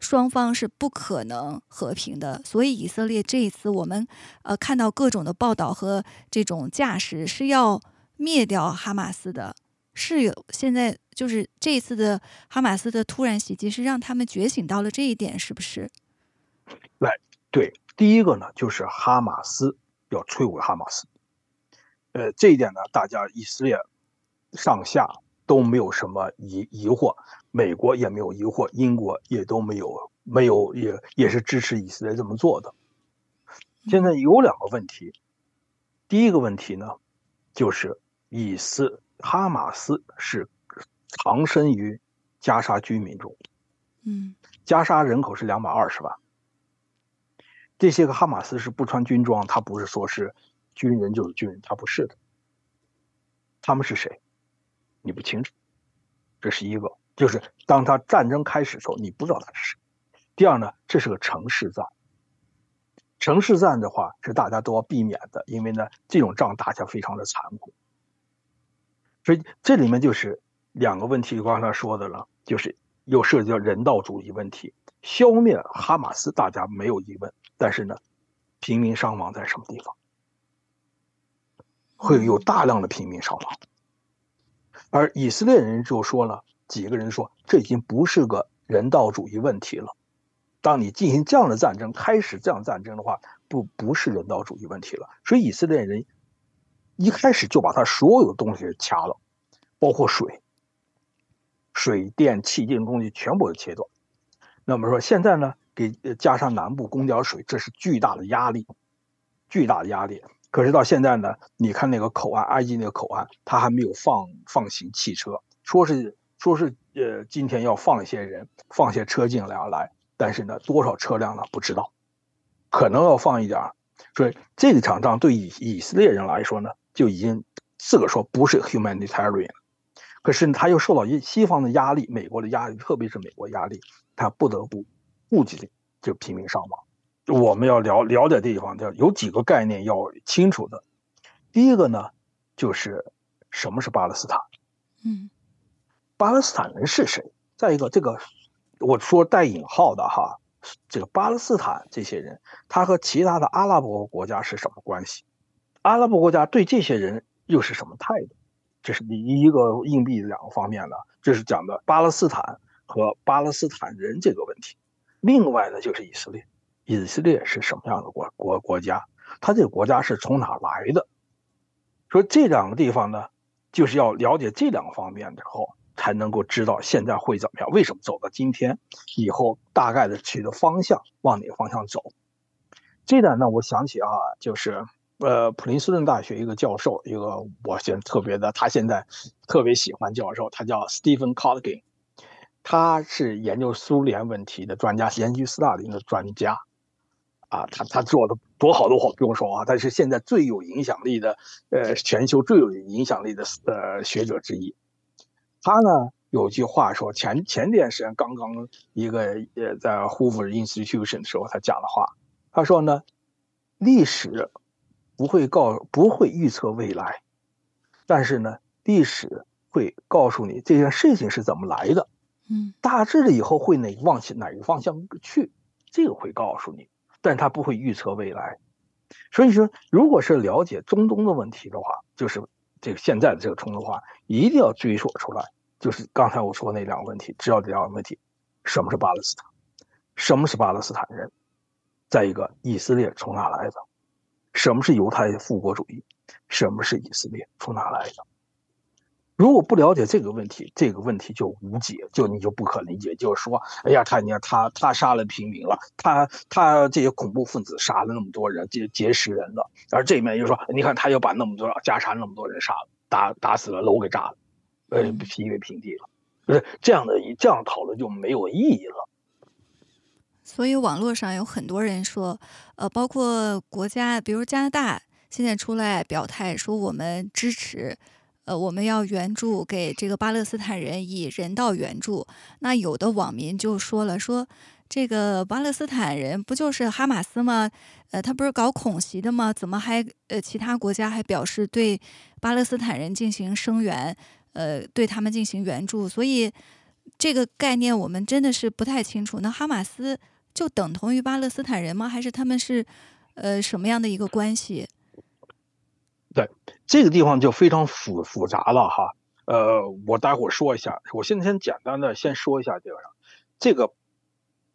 双方是不可能和平的？所以以色列这一次，我们呃看到各种的报道和这种架势是要灭掉哈马斯的。是有现在就是这一次的哈马斯的突然袭击，是让他们觉醒到了这一点，是不是？来，对，第一个呢，就是哈马斯要摧毁哈马斯。呃，这一点呢，大家以色列上下都没有什么疑疑惑，美国也没有疑惑，英国也都没有没有也也是支持以色列这么做的。现在有两个问题，第一个问题呢，就是以色。哈马斯是藏身于加沙居民中，嗯，加沙人口是两百二十万。这些个哈马斯是不穿军装，他不是说是军人就是军人，他不是的。他们是谁？你不清楚，这是一个。就是当他战争开始的时候，你不知道他是谁。第二呢，这是个城市战，城市战的话是大家都要避免的，因为呢，这种仗打起来非常的残酷。所以这里面就是两个问题，刚才说的了，就是又涉及到人道主义问题。消灭哈马斯，大家没有疑问，但是呢，平民伤亡在什么地方？会有大量的平民伤亡。而以色列人就说了，几个人说，这已经不是个人道主义问题了。当你进行这样的战争，开始这样战争的话，不不是人道主义问题了。所以以色列人。一开始就把他所有的东西掐了，包括水、水电气这种东西全部都切断。那么说现在呢，给加上南部供点水，这是巨大的压力，巨大的压力。可是到现在呢，你看那个口岸，埃及那个口岸，他还没有放放行汽车，说是说是呃，今天要放一些人，放些车进来来，但是呢，多少车辆呢？不知道，可能要放一点。所以这场仗对以以色列人来说呢？就已经自个说不是 humanitarian，可是他又受到一西方的压力，美国的压力，特别是美国压力，他不得不顾及这平民伤亡。我们要了了解地方，叫有几个概念要清楚的。第一个呢，就是什么是巴勒斯坦？嗯，巴勒斯坦人是谁？再一个，这个我说带引号的哈，这个巴勒斯坦这些人，他和其他的阿拉伯国家是什么关系？阿拉伯国家对这些人又是什么态度？这是第一个硬币两个方面的，这是讲的巴勒斯坦和巴勒斯坦人这个问题。另外呢，就是以色列，以色列是什么样的国国国家？他这个国家是从哪来的？说这两个地方呢，就是要了解这两个方面之后，才能够知道现在会怎么样，为什么走到今天，以后大概的去的方向往哪个方向走。这点呢，我想起啊，就是呃，普林斯顿大学一个教授，一个我现在特别的，他现在特别喜欢教授，他叫 Stephen Colgan，他是研究苏联问题的专家，研究斯大林的专家，啊，他他做的多好多好不用说啊，他是现在最有影响力的，呃，全球最有影响力的呃学者之一。他呢有句话说，前前段时间刚刚一个呃在 Hoover Institution 的时候，他讲的话。他说呢，历史不会告不会预测未来，但是呢，历史会告诉你这件事情是怎么来的，嗯，大致的以后会哪往哪个方向去，这个会告诉你，但他不会预测未来。所以说，如果是了解中东的问题的话，就是这个现在的这个冲突的话，一定要追溯出来，就是刚才我说那两个问题，知道这两个问题：什么是巴勒斯坦，什么是巴勒斯坦人。再一个，以色列从哪来的？什么是犹太复国主义？什么是以色列从哪来的？如果不了解这个问题，这个问题就无解，就你就不可理解。就是说，哎呀，他你看他他杀了平民了，他他这些恐怖分子杀了那么多人，劫劫持人了，而这面又说，你看他又把那么多加沙那么多人杀了，打打死了，楼给炸了，呃，夷为平地了，不是这样的，这样讨论就没有意义了。所以网络上有很多人说，呃，包括国家，比如加拿大，现在出来表态说我们支持，呃，我们要援助给这个巴勒斯坦人以人道援助。那有的网民就说了，说这个巴勒斯坦人不就是哈马斯吗？呃，他不是搞恐袭的吗？怎么还呃其他国家还表示对巴勒斯坦人进行声援，呃，对他们进行援助？所以这个概念我们真的是不太清楚。那哈马斯。就等同于巴勒斯坦人吗？还是他们是，呃，什么样的一个关系？对，这个地方就非常复复杂了哈。呃，我待会儿说一下。我现在先简单的先说一下这个，这个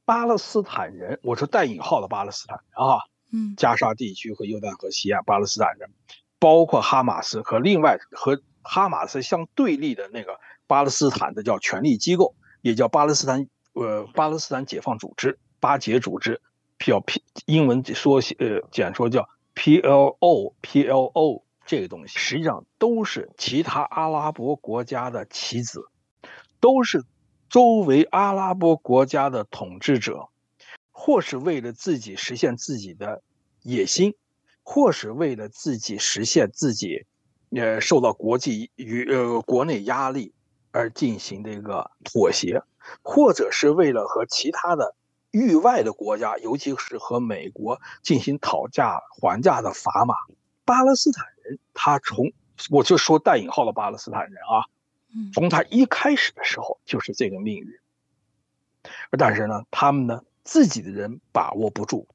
巴勒斯坦人，我说带引号的巴勒斯坦人啊，嗯，加沙地区和约旦河西岸巴勒斯坦人，包括哈马斯和另外和哈马斯相对立的那个巴勒斯坦的叫权力机构，也叫巴勒斯坦呃巴勒斯坦解放组织。巴解组织，叫 P 英文缩写呃简说叫 PLO PLO 这个东西，实际上都是其他阿拉伯国家的棋子，都是周围阿拉伯国家的统治者，或是为了自己实现自己的野心，或是为了自己实现自己，呃受到国际与呃国内压力而进行的一个妥协，或者是为了和其他的。域外的国家，尤其是和美国进行讨价还价的砝码，巴勒斯坦人，他从我就说带引号的巴勒斯坦人啊，从他一开始的时候就是这个命运。但是呢，他们呢自己的人把握不住，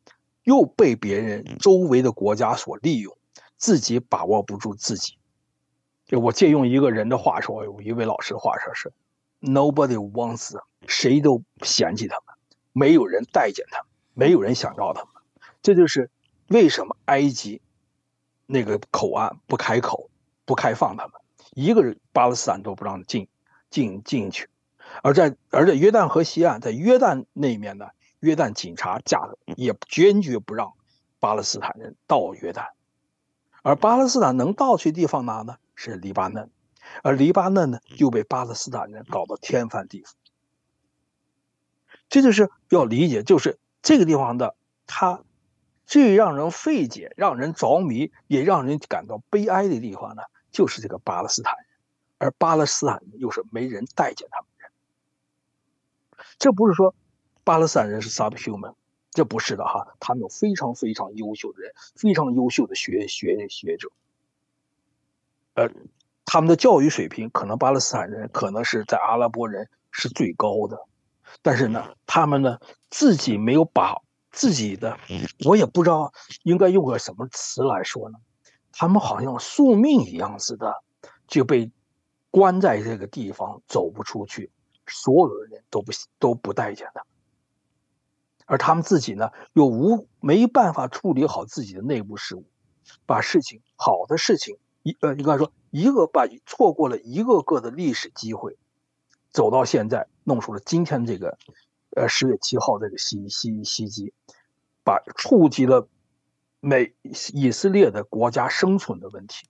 又被别人周围的国家所利用，自己把握不住自己。就我借用一个人的话说，有一位老师的话说是：Nobody wants，谁都嫌弃他们。没有人待见他们，没有人想要他们，这就是为什么埃及那个口岸不开口、不开放他们，一个人巴勒斯坦都不让进进进去。而在而在约旦河西岸，在约旦那面呢，约旦警察架的也坚决不让巴勒斯坦人到约旦，而巴勒斯坦能到去地方哪呢？是黎巴嫩，而黎巴嫩呢又被巴勒斯坦人搞得天翻地覆。这就是要理解，就是这个地方的它最让人费解、让人着迷、也让人感到悲哀的地方呢，就是这个巴勒斯坦人，而巴勒斯坦人又是没人待见他们人。这不是说巴勒斯坦人是 subhuman，这不是的哈，他们有非常非常优秀的人，非常优秀的学学学者，呃，他们的教育水平可能巴勒斯坦人可能是在阿拉伯人是最高的。但是呢，他们呢自己没有把自己的，我也不知道应该用个什么词来说呢。他们好像宿命一样似的，就被关在这个地方走不出去，所有的人都不都不待见他，而他们自己呢又无没办法处理好自己的内部事务，把事情好的事情一呃，应该说一个把错过了一个个的历史机会，走到现在，弄出了今天这个呃十月七号这个袭袭袭击，把触及了美以色列的国家生存的问题，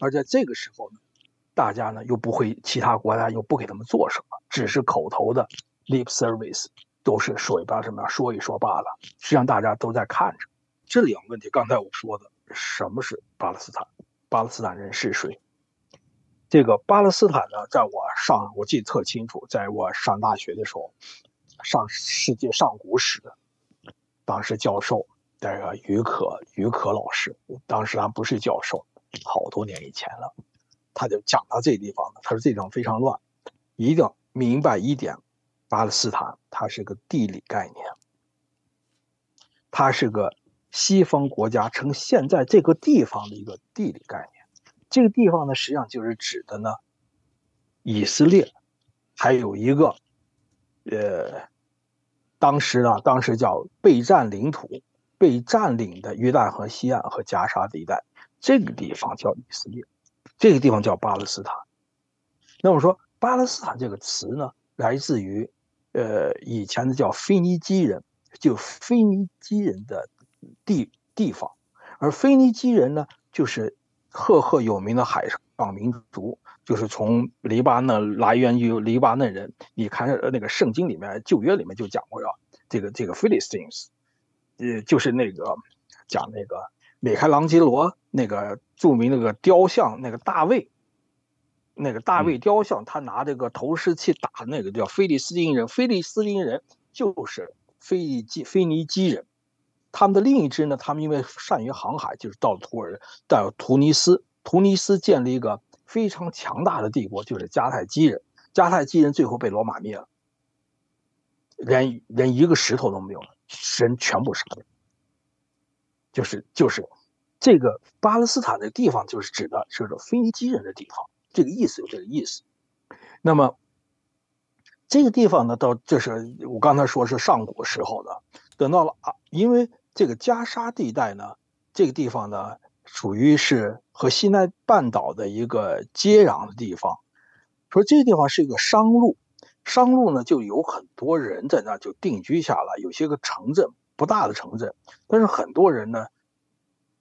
而在这个时候呢，大家呢又不会，其他国家又不给他们做什么，只是口头的 lip service。都是说一把什么样说一说罢了，实际上大家都在看着这两个问题。刚才我说的，什么是巴勒斯坦？巴勒斯坦人是谁？这个巴勒斯坦呢，在我上我记得特清楚，在我上大学的时候，上世界上古史，当时教授这个于可于可老师，当时他不是教授，好多年以前了，他就讲到这地方了，他说这地方非常乱，一定要明白一点。巴勒斯坦，它是个地理概念，它是个西方国家称现在这个地方的一个地理概念。这个地方呢，实际上就是指的呢，以色列，还有一个，呃，当时呢，当时叫被占领土、被占领的约旦河西岸和加沙地带，这个地方叫以色列，这个地方叫巴勒斯坦。那么说，巴勒斯坦这个词呢，来自于。呃，以前的叫腓尼基人，就腓尼基人的地地方，而腓尼基人呢，就是赫赫有名的海上民族，就是从黎巴嫩来源于黎巴嫩人。你看那个圣经里面旧约里面就讲过呀，这个这个 Philistines，呃，就是那个讲那个米开朗基罗那个著名那个雕像那个大卫。那个大卫雕像，他拿这个投石器打那个叫菲利斯丁人，菲利斯丁人就是菲利基菲尼基人。他们的另一支呢，他们因为善于航海，就是到了土尔到突尼斯，突尼斯建立一个非常强大的帝国，就是迦太基人。迦太基人最后被罗马灭了，连连一个石头都没有了，人全部杀了。就是就是这个巴勒斯坦的地方，就是指的是腓尼基人的地方。这个意思有这个意思，那么这个地方呢，到这是我刚才说是上古时候的，等到了啊，因为这个加沙地带呢，这个地方呢，属于是和西奈半岛的一个接壤的地方，说这个地方是一个商路，商路呢就有很多人在那就定居下来，有些个城镇不大的城镇，但是很多人呢。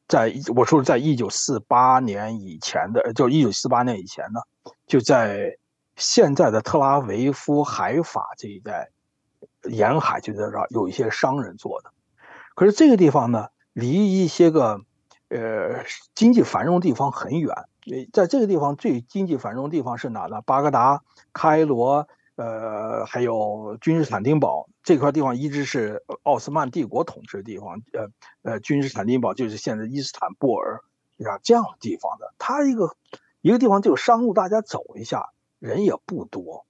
在我说在一九四八年以前的，就一九四八年以前呢，就在现在的特拉维夫海法这一带沿海，就在这儿有一些商人做的。可是这个地方呢，离一些个呃经济繁荣地方很远。在这个地方最经济繁荣地方是哪呢？巴格达、开罗。呃，还有君士坦丁堡这块地方一直是奥斯曼帝国统治的地方。呃呃，君士坦丁堡就是现在伊斯坦布尔啊这样的地方的。它一个一个地方就商路，大家走一下，人也不多。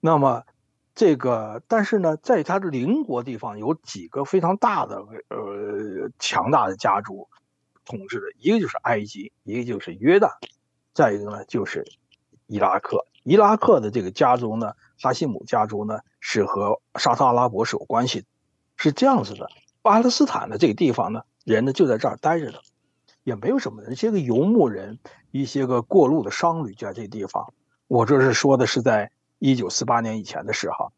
那么这个，但是呢，在它的邻国地方有几个非常大的呃强大的家族统治的，一个就是埃及，一个就是约旦，再一个呢就是伊拉克。伊拉克的这个家族呢。哈希姆家族呢是和沙特阿拉伯是有关系的，是这样子的。巴勒斯坦的这个地方呢，人呢就在这儿待着的，也没有什么人，一些个游牧人，一些个过路的商旅就在这个地方。我这是说的是在一九四八年以前的事哈。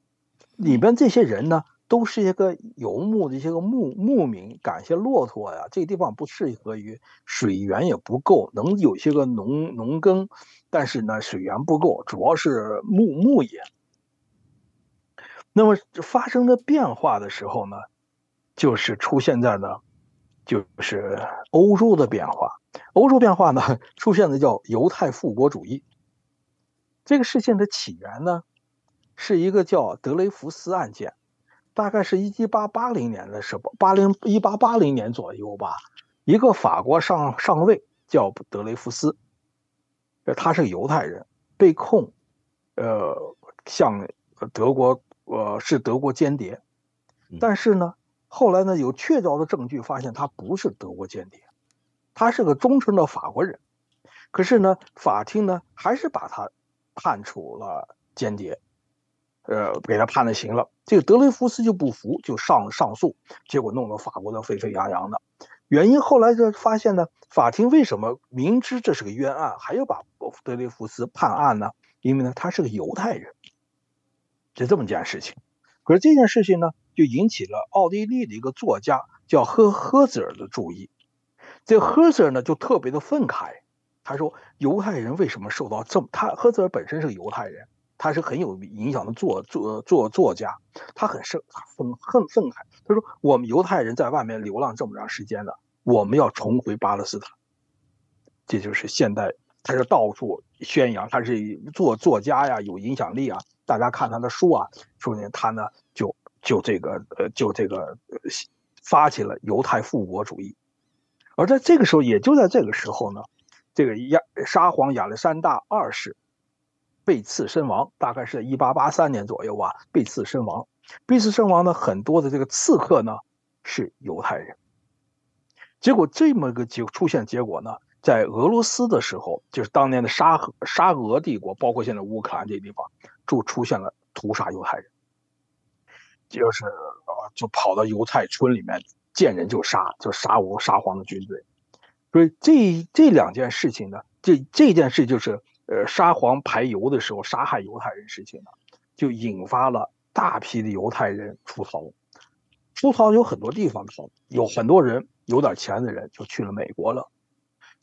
里边这些人呢，都是一个游牧的一些个牧牧民，赶些骆驼呀。这个地方不适合于水源也不够，能有些个农农耕，但是呢水源不够，主要是牧牧业。那么发生的变化的时候呢，就是出现在呢，就是欧洲的变化。欧洲变化呢，出现的叫犹太复国主义。这个事件的起源呢，是一个叫德雷福斯案件，大概是一八八零年的时候，八零一八八零年左右吧。一个法国上上尉叫德雷福斯，他是犹太人，被控，呃，向德国。呃，是德国间谍，但是呢，后来呢，有确凿的证据发现他不是德国间谍，他是个忠诚的法国人。可是呢，法庭呢还是把他判处了间谍，呃，给他判了刑了。这个德雷福斯就不服，就上上诉，结果弄得法国的沸沸扬扬的。原因后来就发现呢，法庭为什么明知这是个冤案，还要把德雷福斯判案呢？因为呢，他是个犹太人，就这么件事情。可是这件事情呢，就引起了奥地利的一个作家叫赫赫兹尔的注意。这赫兹尔呢，就特别的愤慨，他说：“犹太人为什么受到这么？他赫兹尔本身是个犹太人，他是很有影响的作作作作家，他很生愤恨愤慨。他说：我们犹太人在外面流浪这么长时间了，我们要重回巴勒斯坦。这就是现代。”他是到处宣扬，他是做作家呀，有影响力啊。大家看他的书啊，说明他呢就就这个呃就这个发起了犹太复国主义。而在这个时候，也就在这个时候呢，这个亚沙皇亚历山大二世被刺身亡，大概是在一八八三年左右吧，被刺身亡。被刺身亡的很多的这个刺客呢是犹太人。结果这么个结出现结果呢？在俄罗斯的时候，就是当年的沙沙俄帝国，包括现在乌克兰这地方，就出现了屠杀犹太人，就是啊，就跑到犹太村里面见人就杀，就杀无沙皇的军队。所以这这两件事情呢，这这件事就是呃沙皇排犹的时候杀害犹太人事情呢，就引发了大批的犹太人出逃。出逃有很多地方逃，有很多人有点钱的人就去了美国了。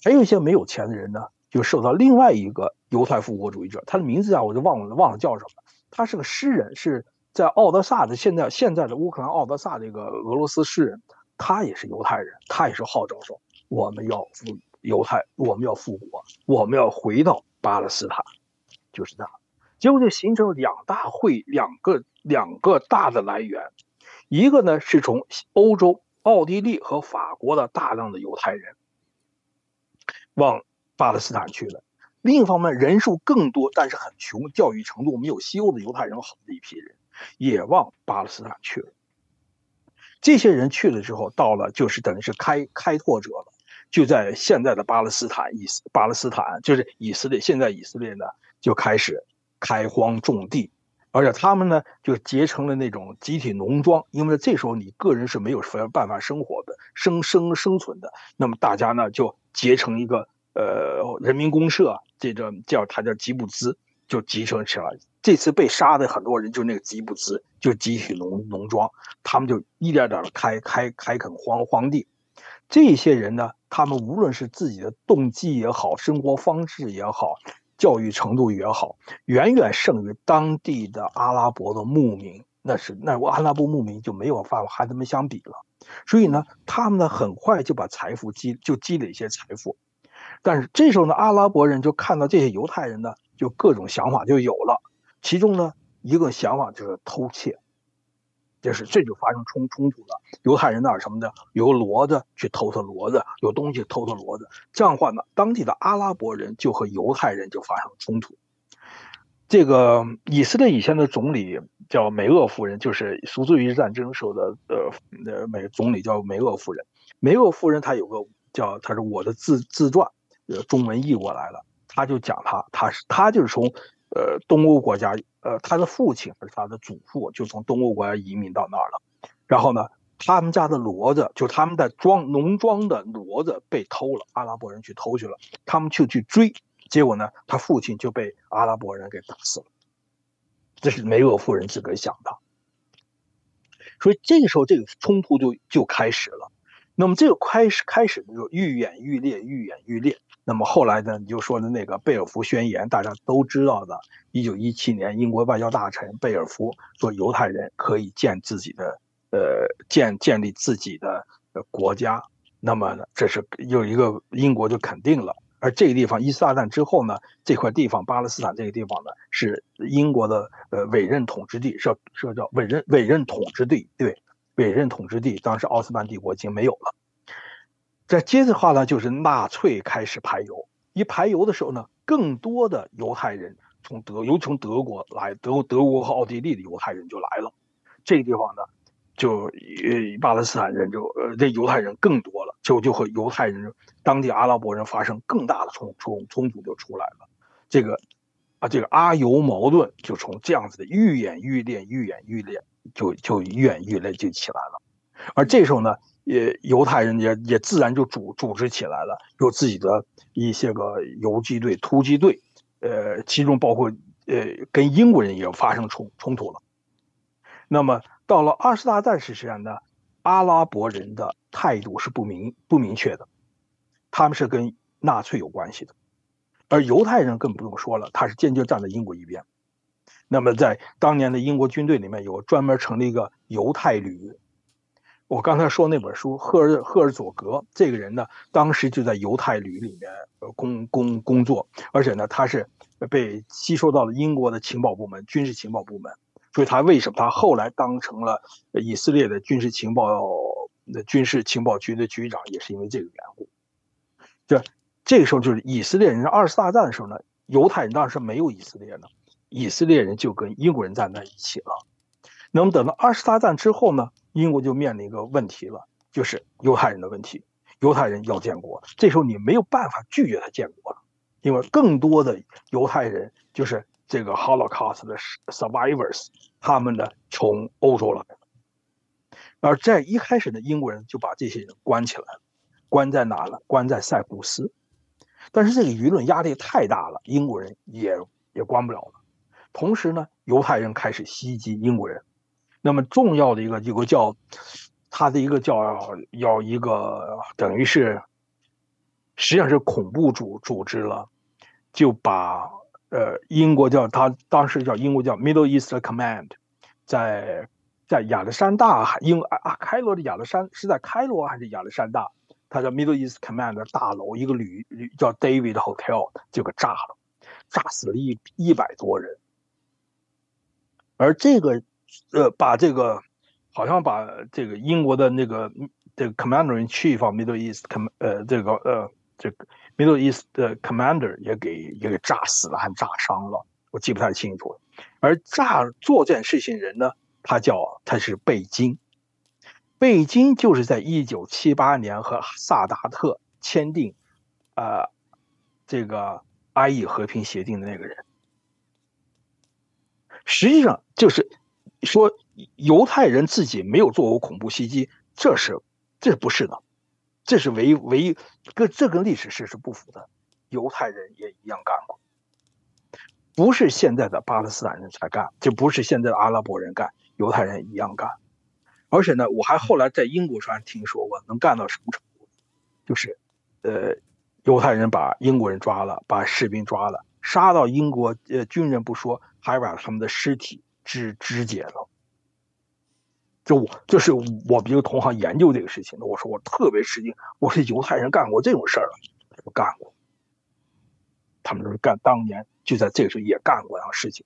还有一些没有钱的人呢，就受到另外一个犹太复国主义者，他的名字啊，我就忘了忘了叫什么。他是个诗人，是在奥德萨的现在现在的乌克兰奥德萨这个俄罗斯诗人，他也是犹太人，他也是号召说我们要复犹太，我们要复国，我们要回到巴勒斯坦，就是这样。结果就形成了两大会，两个两个大的来源，一个呢是从欧洲、奥地利和法国的大量的犹太人。往巴勒斯坦去了。另一方面，人数更多但是很穷、教育程度没有西欧的犹太人好的一批人，也往巴勒斯坦去了。这些人去了之后，到了就是等于是开开拓者了，就在现在的巴勒斯坦以巴勒斯坦就是以色列，现在以色列呢就开始开荒种地，而且他们呢就结成了那种集体农庄，因为这时候你个人是没有办法生活的、生生生存的，那么大家呢就。结成一个呃人民公社，这个叫他叫吉布兹，就集成起来。这次被杀的很多人，就那个吉布兹，就集体农农庄，他们就一点点的开开开垦荒荒地。这些人呢，他们无论是自己的动机也好，生活方式也好，教育程度也好，远远胜于当地的阿拉伯的牧民。那是那阿拉伯牧民就没有法和他们相比了。所以呢，他们呢很快就把财富积就积累一些财富，但是这时候呢，阿拉伯人就看到这些犹太人呢，就各种想法就有了。其中呢，一个想法就是偷窃，就是这就发生冲冲突了。犹太人那儿什么的，有骡子去偷他骡子，有东西偷他骡子，这样话呢，当地的阿拉伯人就和犹太人就发生了冲突。这个以色列以前的总理叫梅厄夫人，就是赎罪日战争时候的呃呃美总理叫梅厄夫人。梅厄夫人她有个叫，她是我的自自传，呃中文译过来了。她就讲她，她是她就是从呃东欧国家，呃他的父亲是他的祖父就从东欧国家移民到那儿了。然后呢，他们家的骡子，就他们的庄农庄的骡子被偷了，阿拉伯人去偷去了，他们就去追。结果呢，他父亲就被阿拉伯人给打死了。这是梅厄夫人自个想的。所以这个时候，这个冲突就就开始了。那么这个开始开始的时候，愈演愈烈，愈演愈烈。那么后来呢，你就说的那个贝尔福宣言，大家都知道的。一九一七年，英国外交大臣贝尔福说，犹太人可以建自己的呃建建立自己的国家。那么这是有一个英国就肯定了。而这个地方，一次大战之后呢，这块地方巴勒斯坦这个地方呢，是英国的呃委任统治地，是是叫委任委任统治地，对，委任统治地。当时奥斯曼帝国已经没有了。再接着话呢，就是纳粹开始排犹，一排犹的时候呢，更多的犹太人从德，尤其从德国来，德德国和奥地利的犹太人就来了。这个地方呢。就呃，巴勒斯坦人就呃，这犹太人更多了，就就和犹太人、当地阿拉伯人发生更大的冲冲冲突就出来了。这个啊，这个阿犹矛盾就从这样子的愈演愈烈、愈演愈烈，就就愈演愈烈就起来了。而这时候呢，也犹太人也也自然就组组织起来了，有自己的一些个游击队、突击队，呃，其中包括呃跟英国人也发生冲冲突了。那么到了二次大战时期呢，阿拉伯人的态度是不明不明确的，他们是跟纳粹有关系的，而犹太人更不用说了，他是坚决站在英国一边。那么在当年的英国军队里面有专门成立一个犹太旅。我刚才说那本书，赫尔赫尔佐格这个人呢，当时就在犹太旅里面工工工作，而且呢，他是被吸收到了英国的情报部门、军事情报部门。所以他为什么他后来当成了以色列的军事情报的军事情报局的局长，也是因为这个缘故。这这个时候就是以色列人二次大战的时候呢，犹太人当时没有以色列呢，以色列人就跟英国人站在一起了。那么等到二次大战之后呢？英国就面临一个问题了，就是犹太人的问题。犹太人要建国，这时候你没有办法拒绝他建国了，因为更多的犹太人就是这个 Holocaust 的 survivors，他们呢从欧洲来。而在一开始呢，英国人就把这些人关起来了，关在哪了？关在塞浦路斯。但是这个舆论压力太大了，英国人也也关不了了。同时呢，犹太人开始袭击英国人。那么重要的一个，有个叫他的一个叫要一个等于是，实际上是恐怖组组织了，就把呃英国叫他当时叫英国叫 Middle East Command，在在亚历山大英啊开罗的亚历山是在开罗还是亚历山大？他叫 Middle East Command 大楼一个旅旅叫 David Hotel 就给炸了，炸死了一一百多人，而这个。呃，把这个好像把这个英国的那个这个 Commander in Chief of Middle East Com 呃这个呃这个 Middle East 的 Commander 也给也给炸死了，还炸伤了，我记不太清楚。而炸做这件事情人呢，他叫他是贝金，贝金就是在一九七八年和萨达特签订呃这个埃以和平协定的那个人，实际上就是。说犹太人自己没有做过恐怖袭击，这是这不是的，这是唯唯一跟这跟历史事实不符的。犹太人也一样干过，不是现在的巴勒斯坦人才干，就不是现在的阿拉伯人干，犹太人一样干。而且呢，我还后来在英国上听说过，能干到什么程度？就是，呃，犹太人把英国人抓了，把士兵抓了，杀到英国，呃，军人不说，还把他们的尸体。肢肢解了，就我就是我一个同行研究这个事情的，我说我特别吃惊，我说犹太人干过这种事儿了，他说干过，他们就是干当年就在这个时候也干过样事情，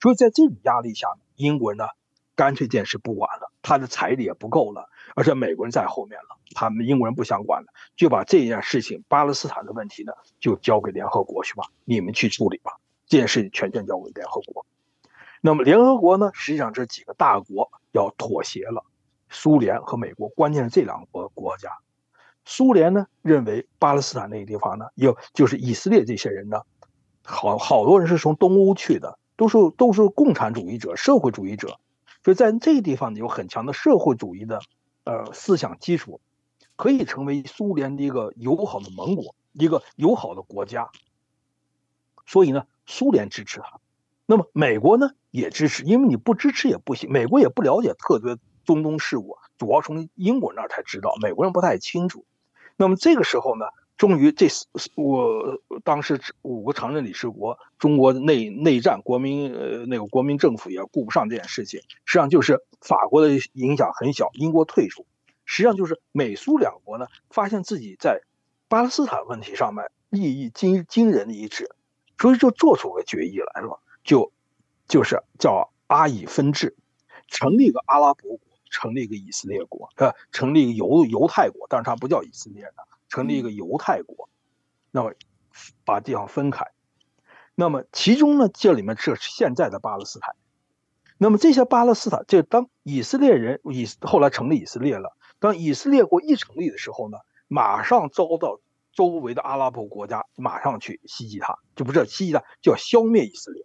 所以在这种压力下，英国人呢干脆这件事不管了，他的财力也不够了，而且美国人在后面了，他们英国人不想管了，就把这件事情巴勒斯坦的问题呢就交给联合国去吧，你们去处理吧，这件事情全权交给联合国。那么联合国呢？实际上这几个大国要妥协了，苏联和美国，关键是这两个国国家。苏联呢认为巴勒斯坦那个地方呢，有就是以色列这些人呢，好好多人是从东欧去的，都是都是共产主义者、社会主义者，所以在这个地方有很强的社会主义的呃思想基础，可以成为苏联的一个友好的盟国，一个友好的国家。所以呢，苏联支持他。那么美国呢也支持，因为你不支持也不行。美国也不了解特别中东事务，主要从英国那儿才知道，美国人不太清楚。那么这个时候呢，终于这我当时五个常任理事国，中国内内战，国民呃那个国民政府也顾不上这件事情。实际上就是法国的影响很小，英国退出。实际上就是美苏两国呢，发现自己在巴勒斯坦问题上面利益惊惊人的一致，所以就做出个决议来了。就就是叫阿以分治，成立一个阿拉伯国，成立一个以色列国，呃，成立一个犹犹太国，但是它不叫以色列的，成立一个犹太国，那么把地方分开，那么其中呢，这里面是现在的巴勒斯坦，那么这些巴勒斯坦，就当以色列人以后来成立以色列了，当以色列国一成立的时候呢，马上遭到周围的阿拉伯国家马上去袭击他，就不是袭击他，就要消灭以色列。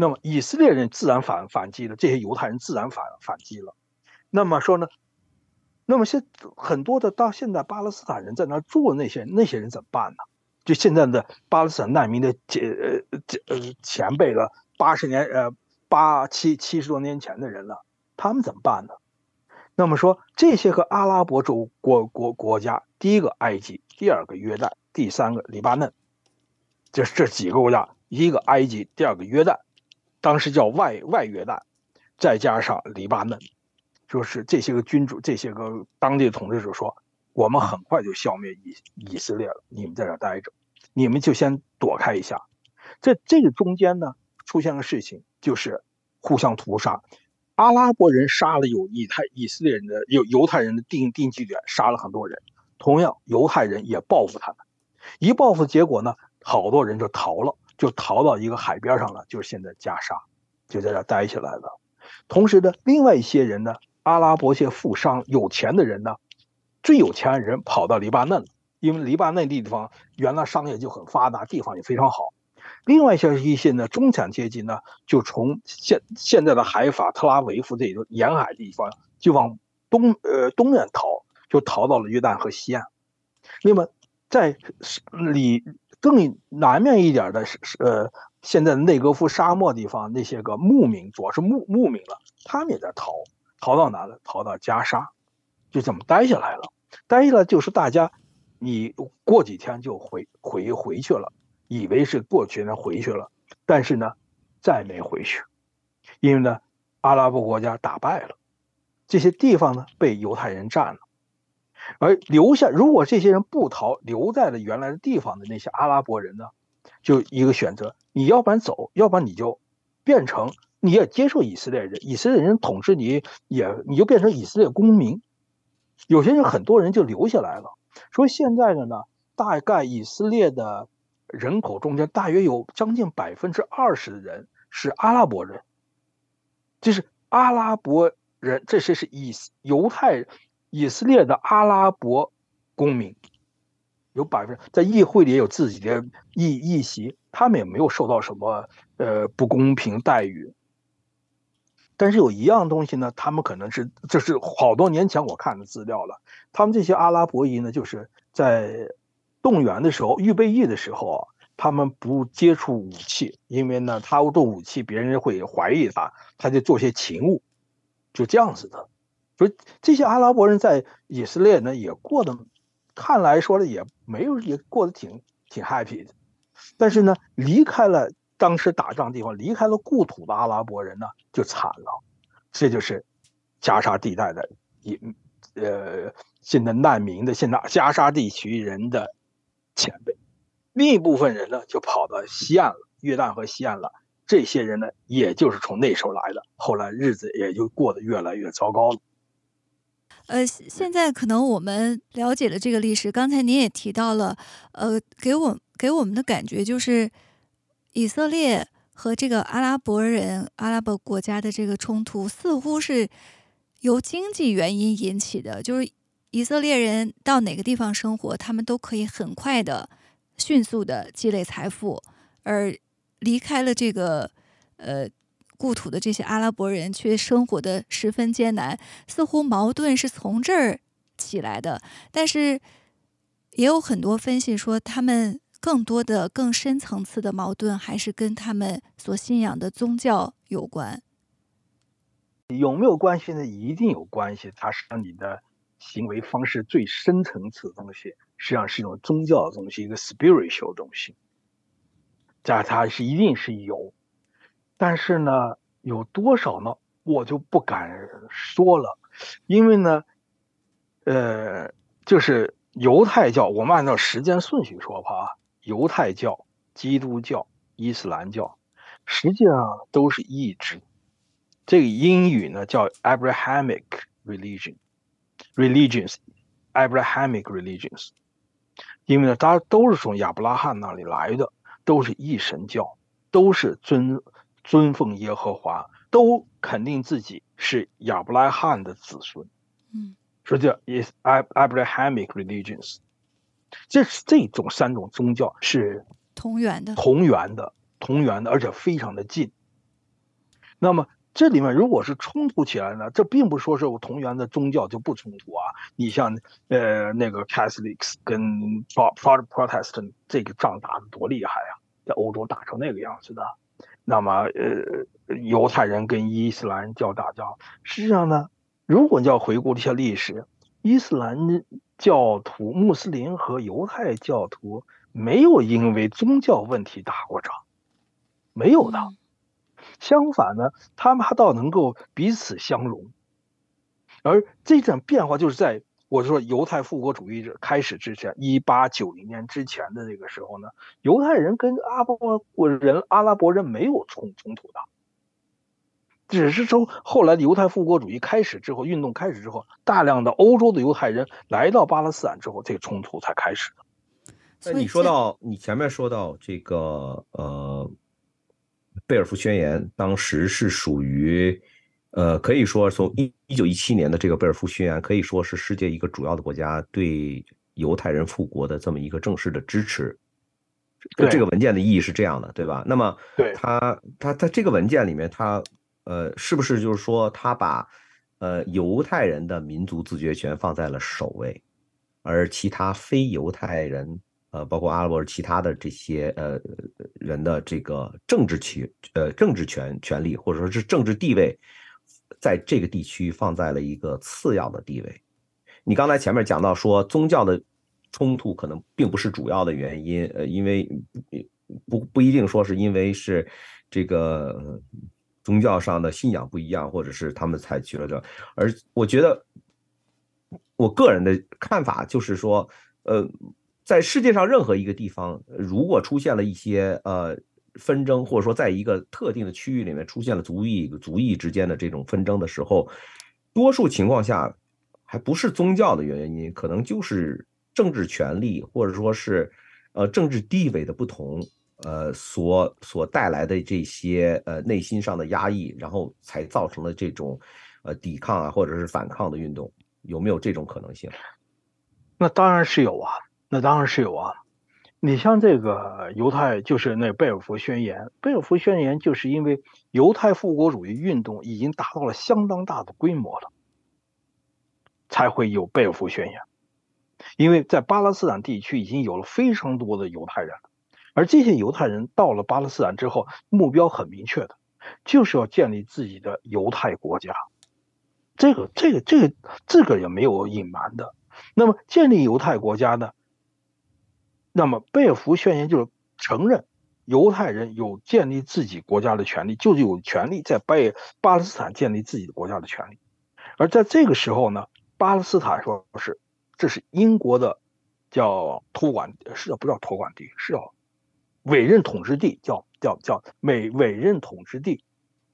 那么以色列人自然反反击了，这些犹太人自然反反击了。那么说呢，那么现很多的到现在巴勒斯坦人在那住的那些那些人怎么办呢？就现在的巴勒斯坦难民的前呃呃前辈了，八十年呃八七七十多年前的人了，他们怎么办呢？那么说这些个阿拉伯州国国国家，第一个埃及，第二个约旦，第三个黎巴嫩，这这几个国家，一个埃及，第二个约旦，当时叫外外约旦，再加上黎巴嫩。就是这些个君主，这些个当地的统治者说，我们很快就消灭以以色列了，你们在这待着，你们就先躲开一下。在这个中间呢，出现个事情，就是互相屠杀。阿拉伯人杀了有以太以色列人的有犹太人的定定居点，杀了很多人。同样，犹太人也报复他们，一报复结果呢，好多人就逃了，就逃到一个海边上了，就是现在加沙，就在这待起来了。同时呢，另外一些人呢。阿拉伯些富商、有钱的人呢，最有钱的人跑到黎巴嫩，因为黎巴嫩地方原来商业就很发达，地方也非常好。另外一些一些呢，中产阶级呢，就从现现在的海法、特拉维夫这个沿海地方，就往东呃东面逃，就逃到了约旦河西岸。那么在里更南面一点的是是呃，现在的内格夫沙漠地方那些个牧民，主要是牧牧民了，他们也在逃。逃到哪了？逃到加沙，就这么待下来了。待下来就是大家，你过几天就回回回去了，以为是过去呢回去了，但是呢，再没回去，因为呢，阿拉伯国家打败了，这些地方呢被犹太人占了，而留下如果这些人不逃，留在了原来的地方的那些阿拉伯人呢，就一个选择：你要不然走，要不然你就变成。你也接受以色列人，以色列人统治你，也你就变成以色列公民。有些人很多人就留下来了。说现在的呢，大概以色列的人口中间，大约有将近百分之二十的人是阿拉伯人，就是阿拉伯人，这些是以犹太以色列的阿拉伯公民，有百分在议会里也有自己的议议席，他们也没有受到什么呃不公平待遇。但是有一样东西呢，他们可能是这是好多年前我看的资料了。他们这些阿拉伯裔呢，就是在动员的时候、预备役的时候啊，他们不接触武器，因为呢，他做武器别人会怀疑他，他就做些勤务，就这样子的。所以这些阿拉伯人在以色列呢，也过得看来说的也没有也过得挺挺 happy 的。但是呢，离开了。当时打仗地方离开了故土的阿拉伯人呢，就惨了。这就是加沙地带的一呃，现在难民的现在加沙地区人的前辈。另一部分人呢，就跑到西岸了，约旦河西岸了。这些人呢，也就是从那时候来的。后来日子也就过得越来越糟糕了。呃，现在可能我们了解了这个历史。刚才您也提到了，呃，给我给我们的感觉就是。以色列和这个阿拉伯人、阿拉伯国家的这个冲突，似乎是由经济原因引起的。就是以色列人到哪个地方生活，他们都可以很快的、迅速的积累财富；而离开了这个呃故土的这些阿拉伯人，却生活的十分艰难。似乎矛盾是从这儿起来的。但是也有很多分析说，他们。更多的、更深层次的矛盾，还是跟他们所信仰的宗教有关。有没有关系呢？一定有关系。它是你的行为方式最深层次的东西，实际上是一种宗教的东西，一个 spiritual 东西。这它是一定是有，但是呢，有多少呢？我就不敢说了，因为呢，呃，就是犹太教，我们按照时间顺序说吧。犹太教、基督教、伊斯兰教，实际上都是一支。这个英语呢叫 Abrahamic religion，religions，Abrahamic religions。因为呢，大家都是从亚伯拉罕那里来的，都是一神教，都是尊尊奉耶和华，都肯定自己是亚伯拉罕的子孙。嗯，所以叫 is Abrahamic religions。这是这种三种宗教是同源的，同源的，同源的，而且非常的近。那么这里面如果是冲突起来呢，这并不说是我同源的宗教就不冲突啊。你像呃那个 Catholics 跟 Protestant 这个仗打得多厉害啊，在欧洲打成那个样子的。那么呃犹太人跟伊斯兰教打交，实际上呢，如果你要回顾一下历史，伊斯兰教徒、穆斯林和犹太教徒没有因为宗教问题打过仗，没有的。相反呢，他们还倒能够彼此相容，而这种变化就是在我说犹太复国主义者开始之前，一八九零年之前的那个时候呢，犹太人跟阿拉伯人、阿拉伯人没有冲冲突的，只是从后来的犹太复国主义开始之后，运动开始之后，大量的欧洲的犹太人来到巴勒斯坦之后，这个冲突才开始的。那你说到你前面说到这个呃。贝尔福宣言当时是属于，呃，可以说从一一九一七年的这个贝尔福宣言，可以说是世界一个主要的国家对犹太人复国的这么一个正式的支持。这个文件的意义是这样的，对吧？那么，对他他他这个文件里面，他呃，是不是就是说他把呃犹太人的民族自决权放在了首位，而其他非犹太人？呃，包括阿拉伯其他的这些呃人的这个政治权呃政治权权利或者说是政治地位，在这个地区放在了一个次要的地位。你刚才前面讲到说宗教的冲突可能并不是主要的原因，呃，因为不不一定说是因为是这个宗教上的信仰不一样，或者是他们采取了这，而我觉得我个人的看法就是说，呃。在世界上任何一个地方，如果出现了一些呃纷争，或者说在一个特定的区域里面出现了族裔族裔之间的这种纷争的时候，多数情况下还不是宗教的原因，可能就是政治权力或者说是呃政治地位的不同，呃所所带来的这些呃内心上的压抑，然后才造成了这种呃抵抗啊或者是反抗的运动，有没有这种可能性？那当然是有啊。那当然是有啊，你像这个犹太，就是那贝尔福宣言。贝尔福宣言就是因为犹太复国主义运动已经达到了相当大的规模了，才会有贝尔福宣言。因为在巴勒斯坦地区已经有了非常多的犹太人，而这些犹太人到了巴勒斯坦之后，目标很明确的，就是要建立自己的犹太国家。这个、这个、这个、这个也没有隐瞒的。那么建立犹太国家呢？那么，贝尔福宣言就是承认犹太人有建立自己国家的权利，就是有权利在贝巴勒斯坦建立自己的国家的权利。而在这个时候呢，巴勒斯坦说不是这是英国的叫托管，是叫不叫托管地，是叫委任统治地，叫叫叫美委任统治地，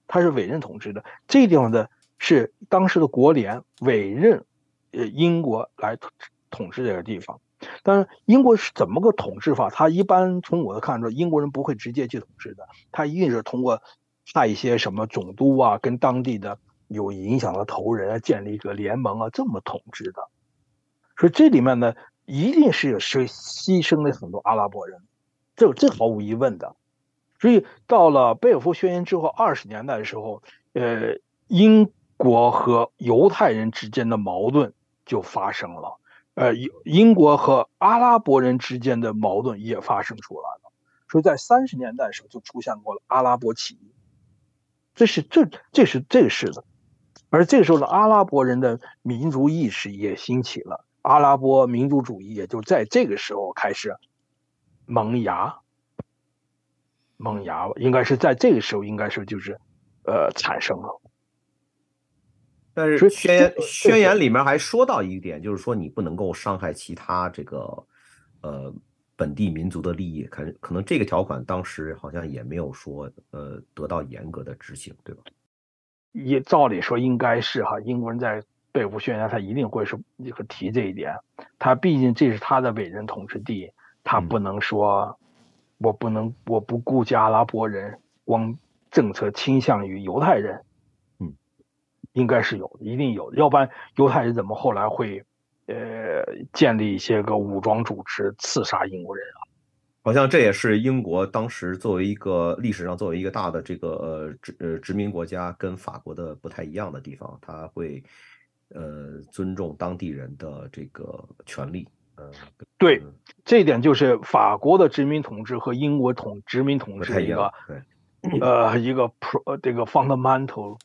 它是委任统治的。这地方的，是当时的国联委任呃英国来统治这个地方。但是英国是怎么个统治法？他一般从我的看来，英国人不会直接去统治的，他一定是通过派一些什么总督啊，跟当地的有影响的头人啊，建立一个联盟啊，这么统治的。所以这里面呢，一定是是牺牲了很多阿拉伯人，这这毫无疑问的。所以到了贝尔福宣言之后，二十年代的时候，呃，英国和犹太人之间的矛盾就发生了。呃，英英国和阿拉伯人之间的矛盾也发生出来了，所以在三十年代时候就出现过了阿拉伯起义，这是这这是这个是的，而这个时候的阿拉伯人的民族意识也兴起了，阿拉伯民族主义也就在这个时候开始萌芽，萌芽应该是在这个时候应该是就是呃产生了。但是宣言宣言里面还说到一点，就是说你不能够伤害其他这个呃本地民族的利益，可可能这个条款当时好像也没有说呃得到严格的执行，对吧？也照理说应该是哈，英国人在贝尔福宣言他一定会说这个提这一点，他毕竟这是他的伟人统治地，他不能说我不能我不顾及阿拉伯人，光政策倾向于犹太人。应该是有的，一定有的，要不然犹太人怎么后来会，呃，建立一些个武装组织刺杀英国人啊？好像这也是英国当时作为一个历史上作为一个大的这个呃殖呃殖民国家，跟法国的不太一样的地方，他会呃尊重当地人的这个权利。嗯，对，这一点就是法国的殖民统治和英国统殖民统治一个呃一个 pro 这个 fundamental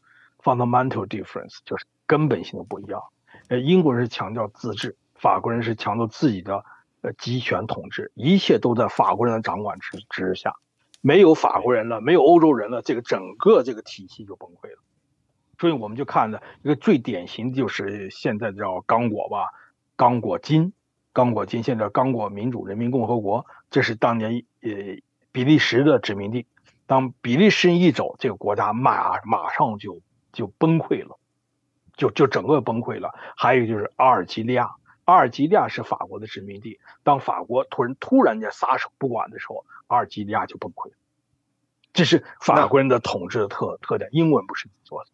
fundamental difference，就是根本性的不一样。呃，英国人是强调自治，法国人是强调自己的。呃，集权统治，一切都在法国人的掌管之之下，没有法国人了，没有欧洲人了，这个整个这个体系就崩溃了。所以我们就看的一个最典型的就是现在叫刚果吧，刚果金，刚果金现在刚果民主人民共和国，这是当年呃比利时的殖民地。当比利时人一走，这个国家马马上就就崩溃了，就就整个崩溃了。还有就是阿尔及利亚。阿尔及利亚是法国的殖民地，当法国突然突然间撒手不管的时候，阿尔及利亚就崩溃了。这是法国人的统治的特特点，英文不是你做的。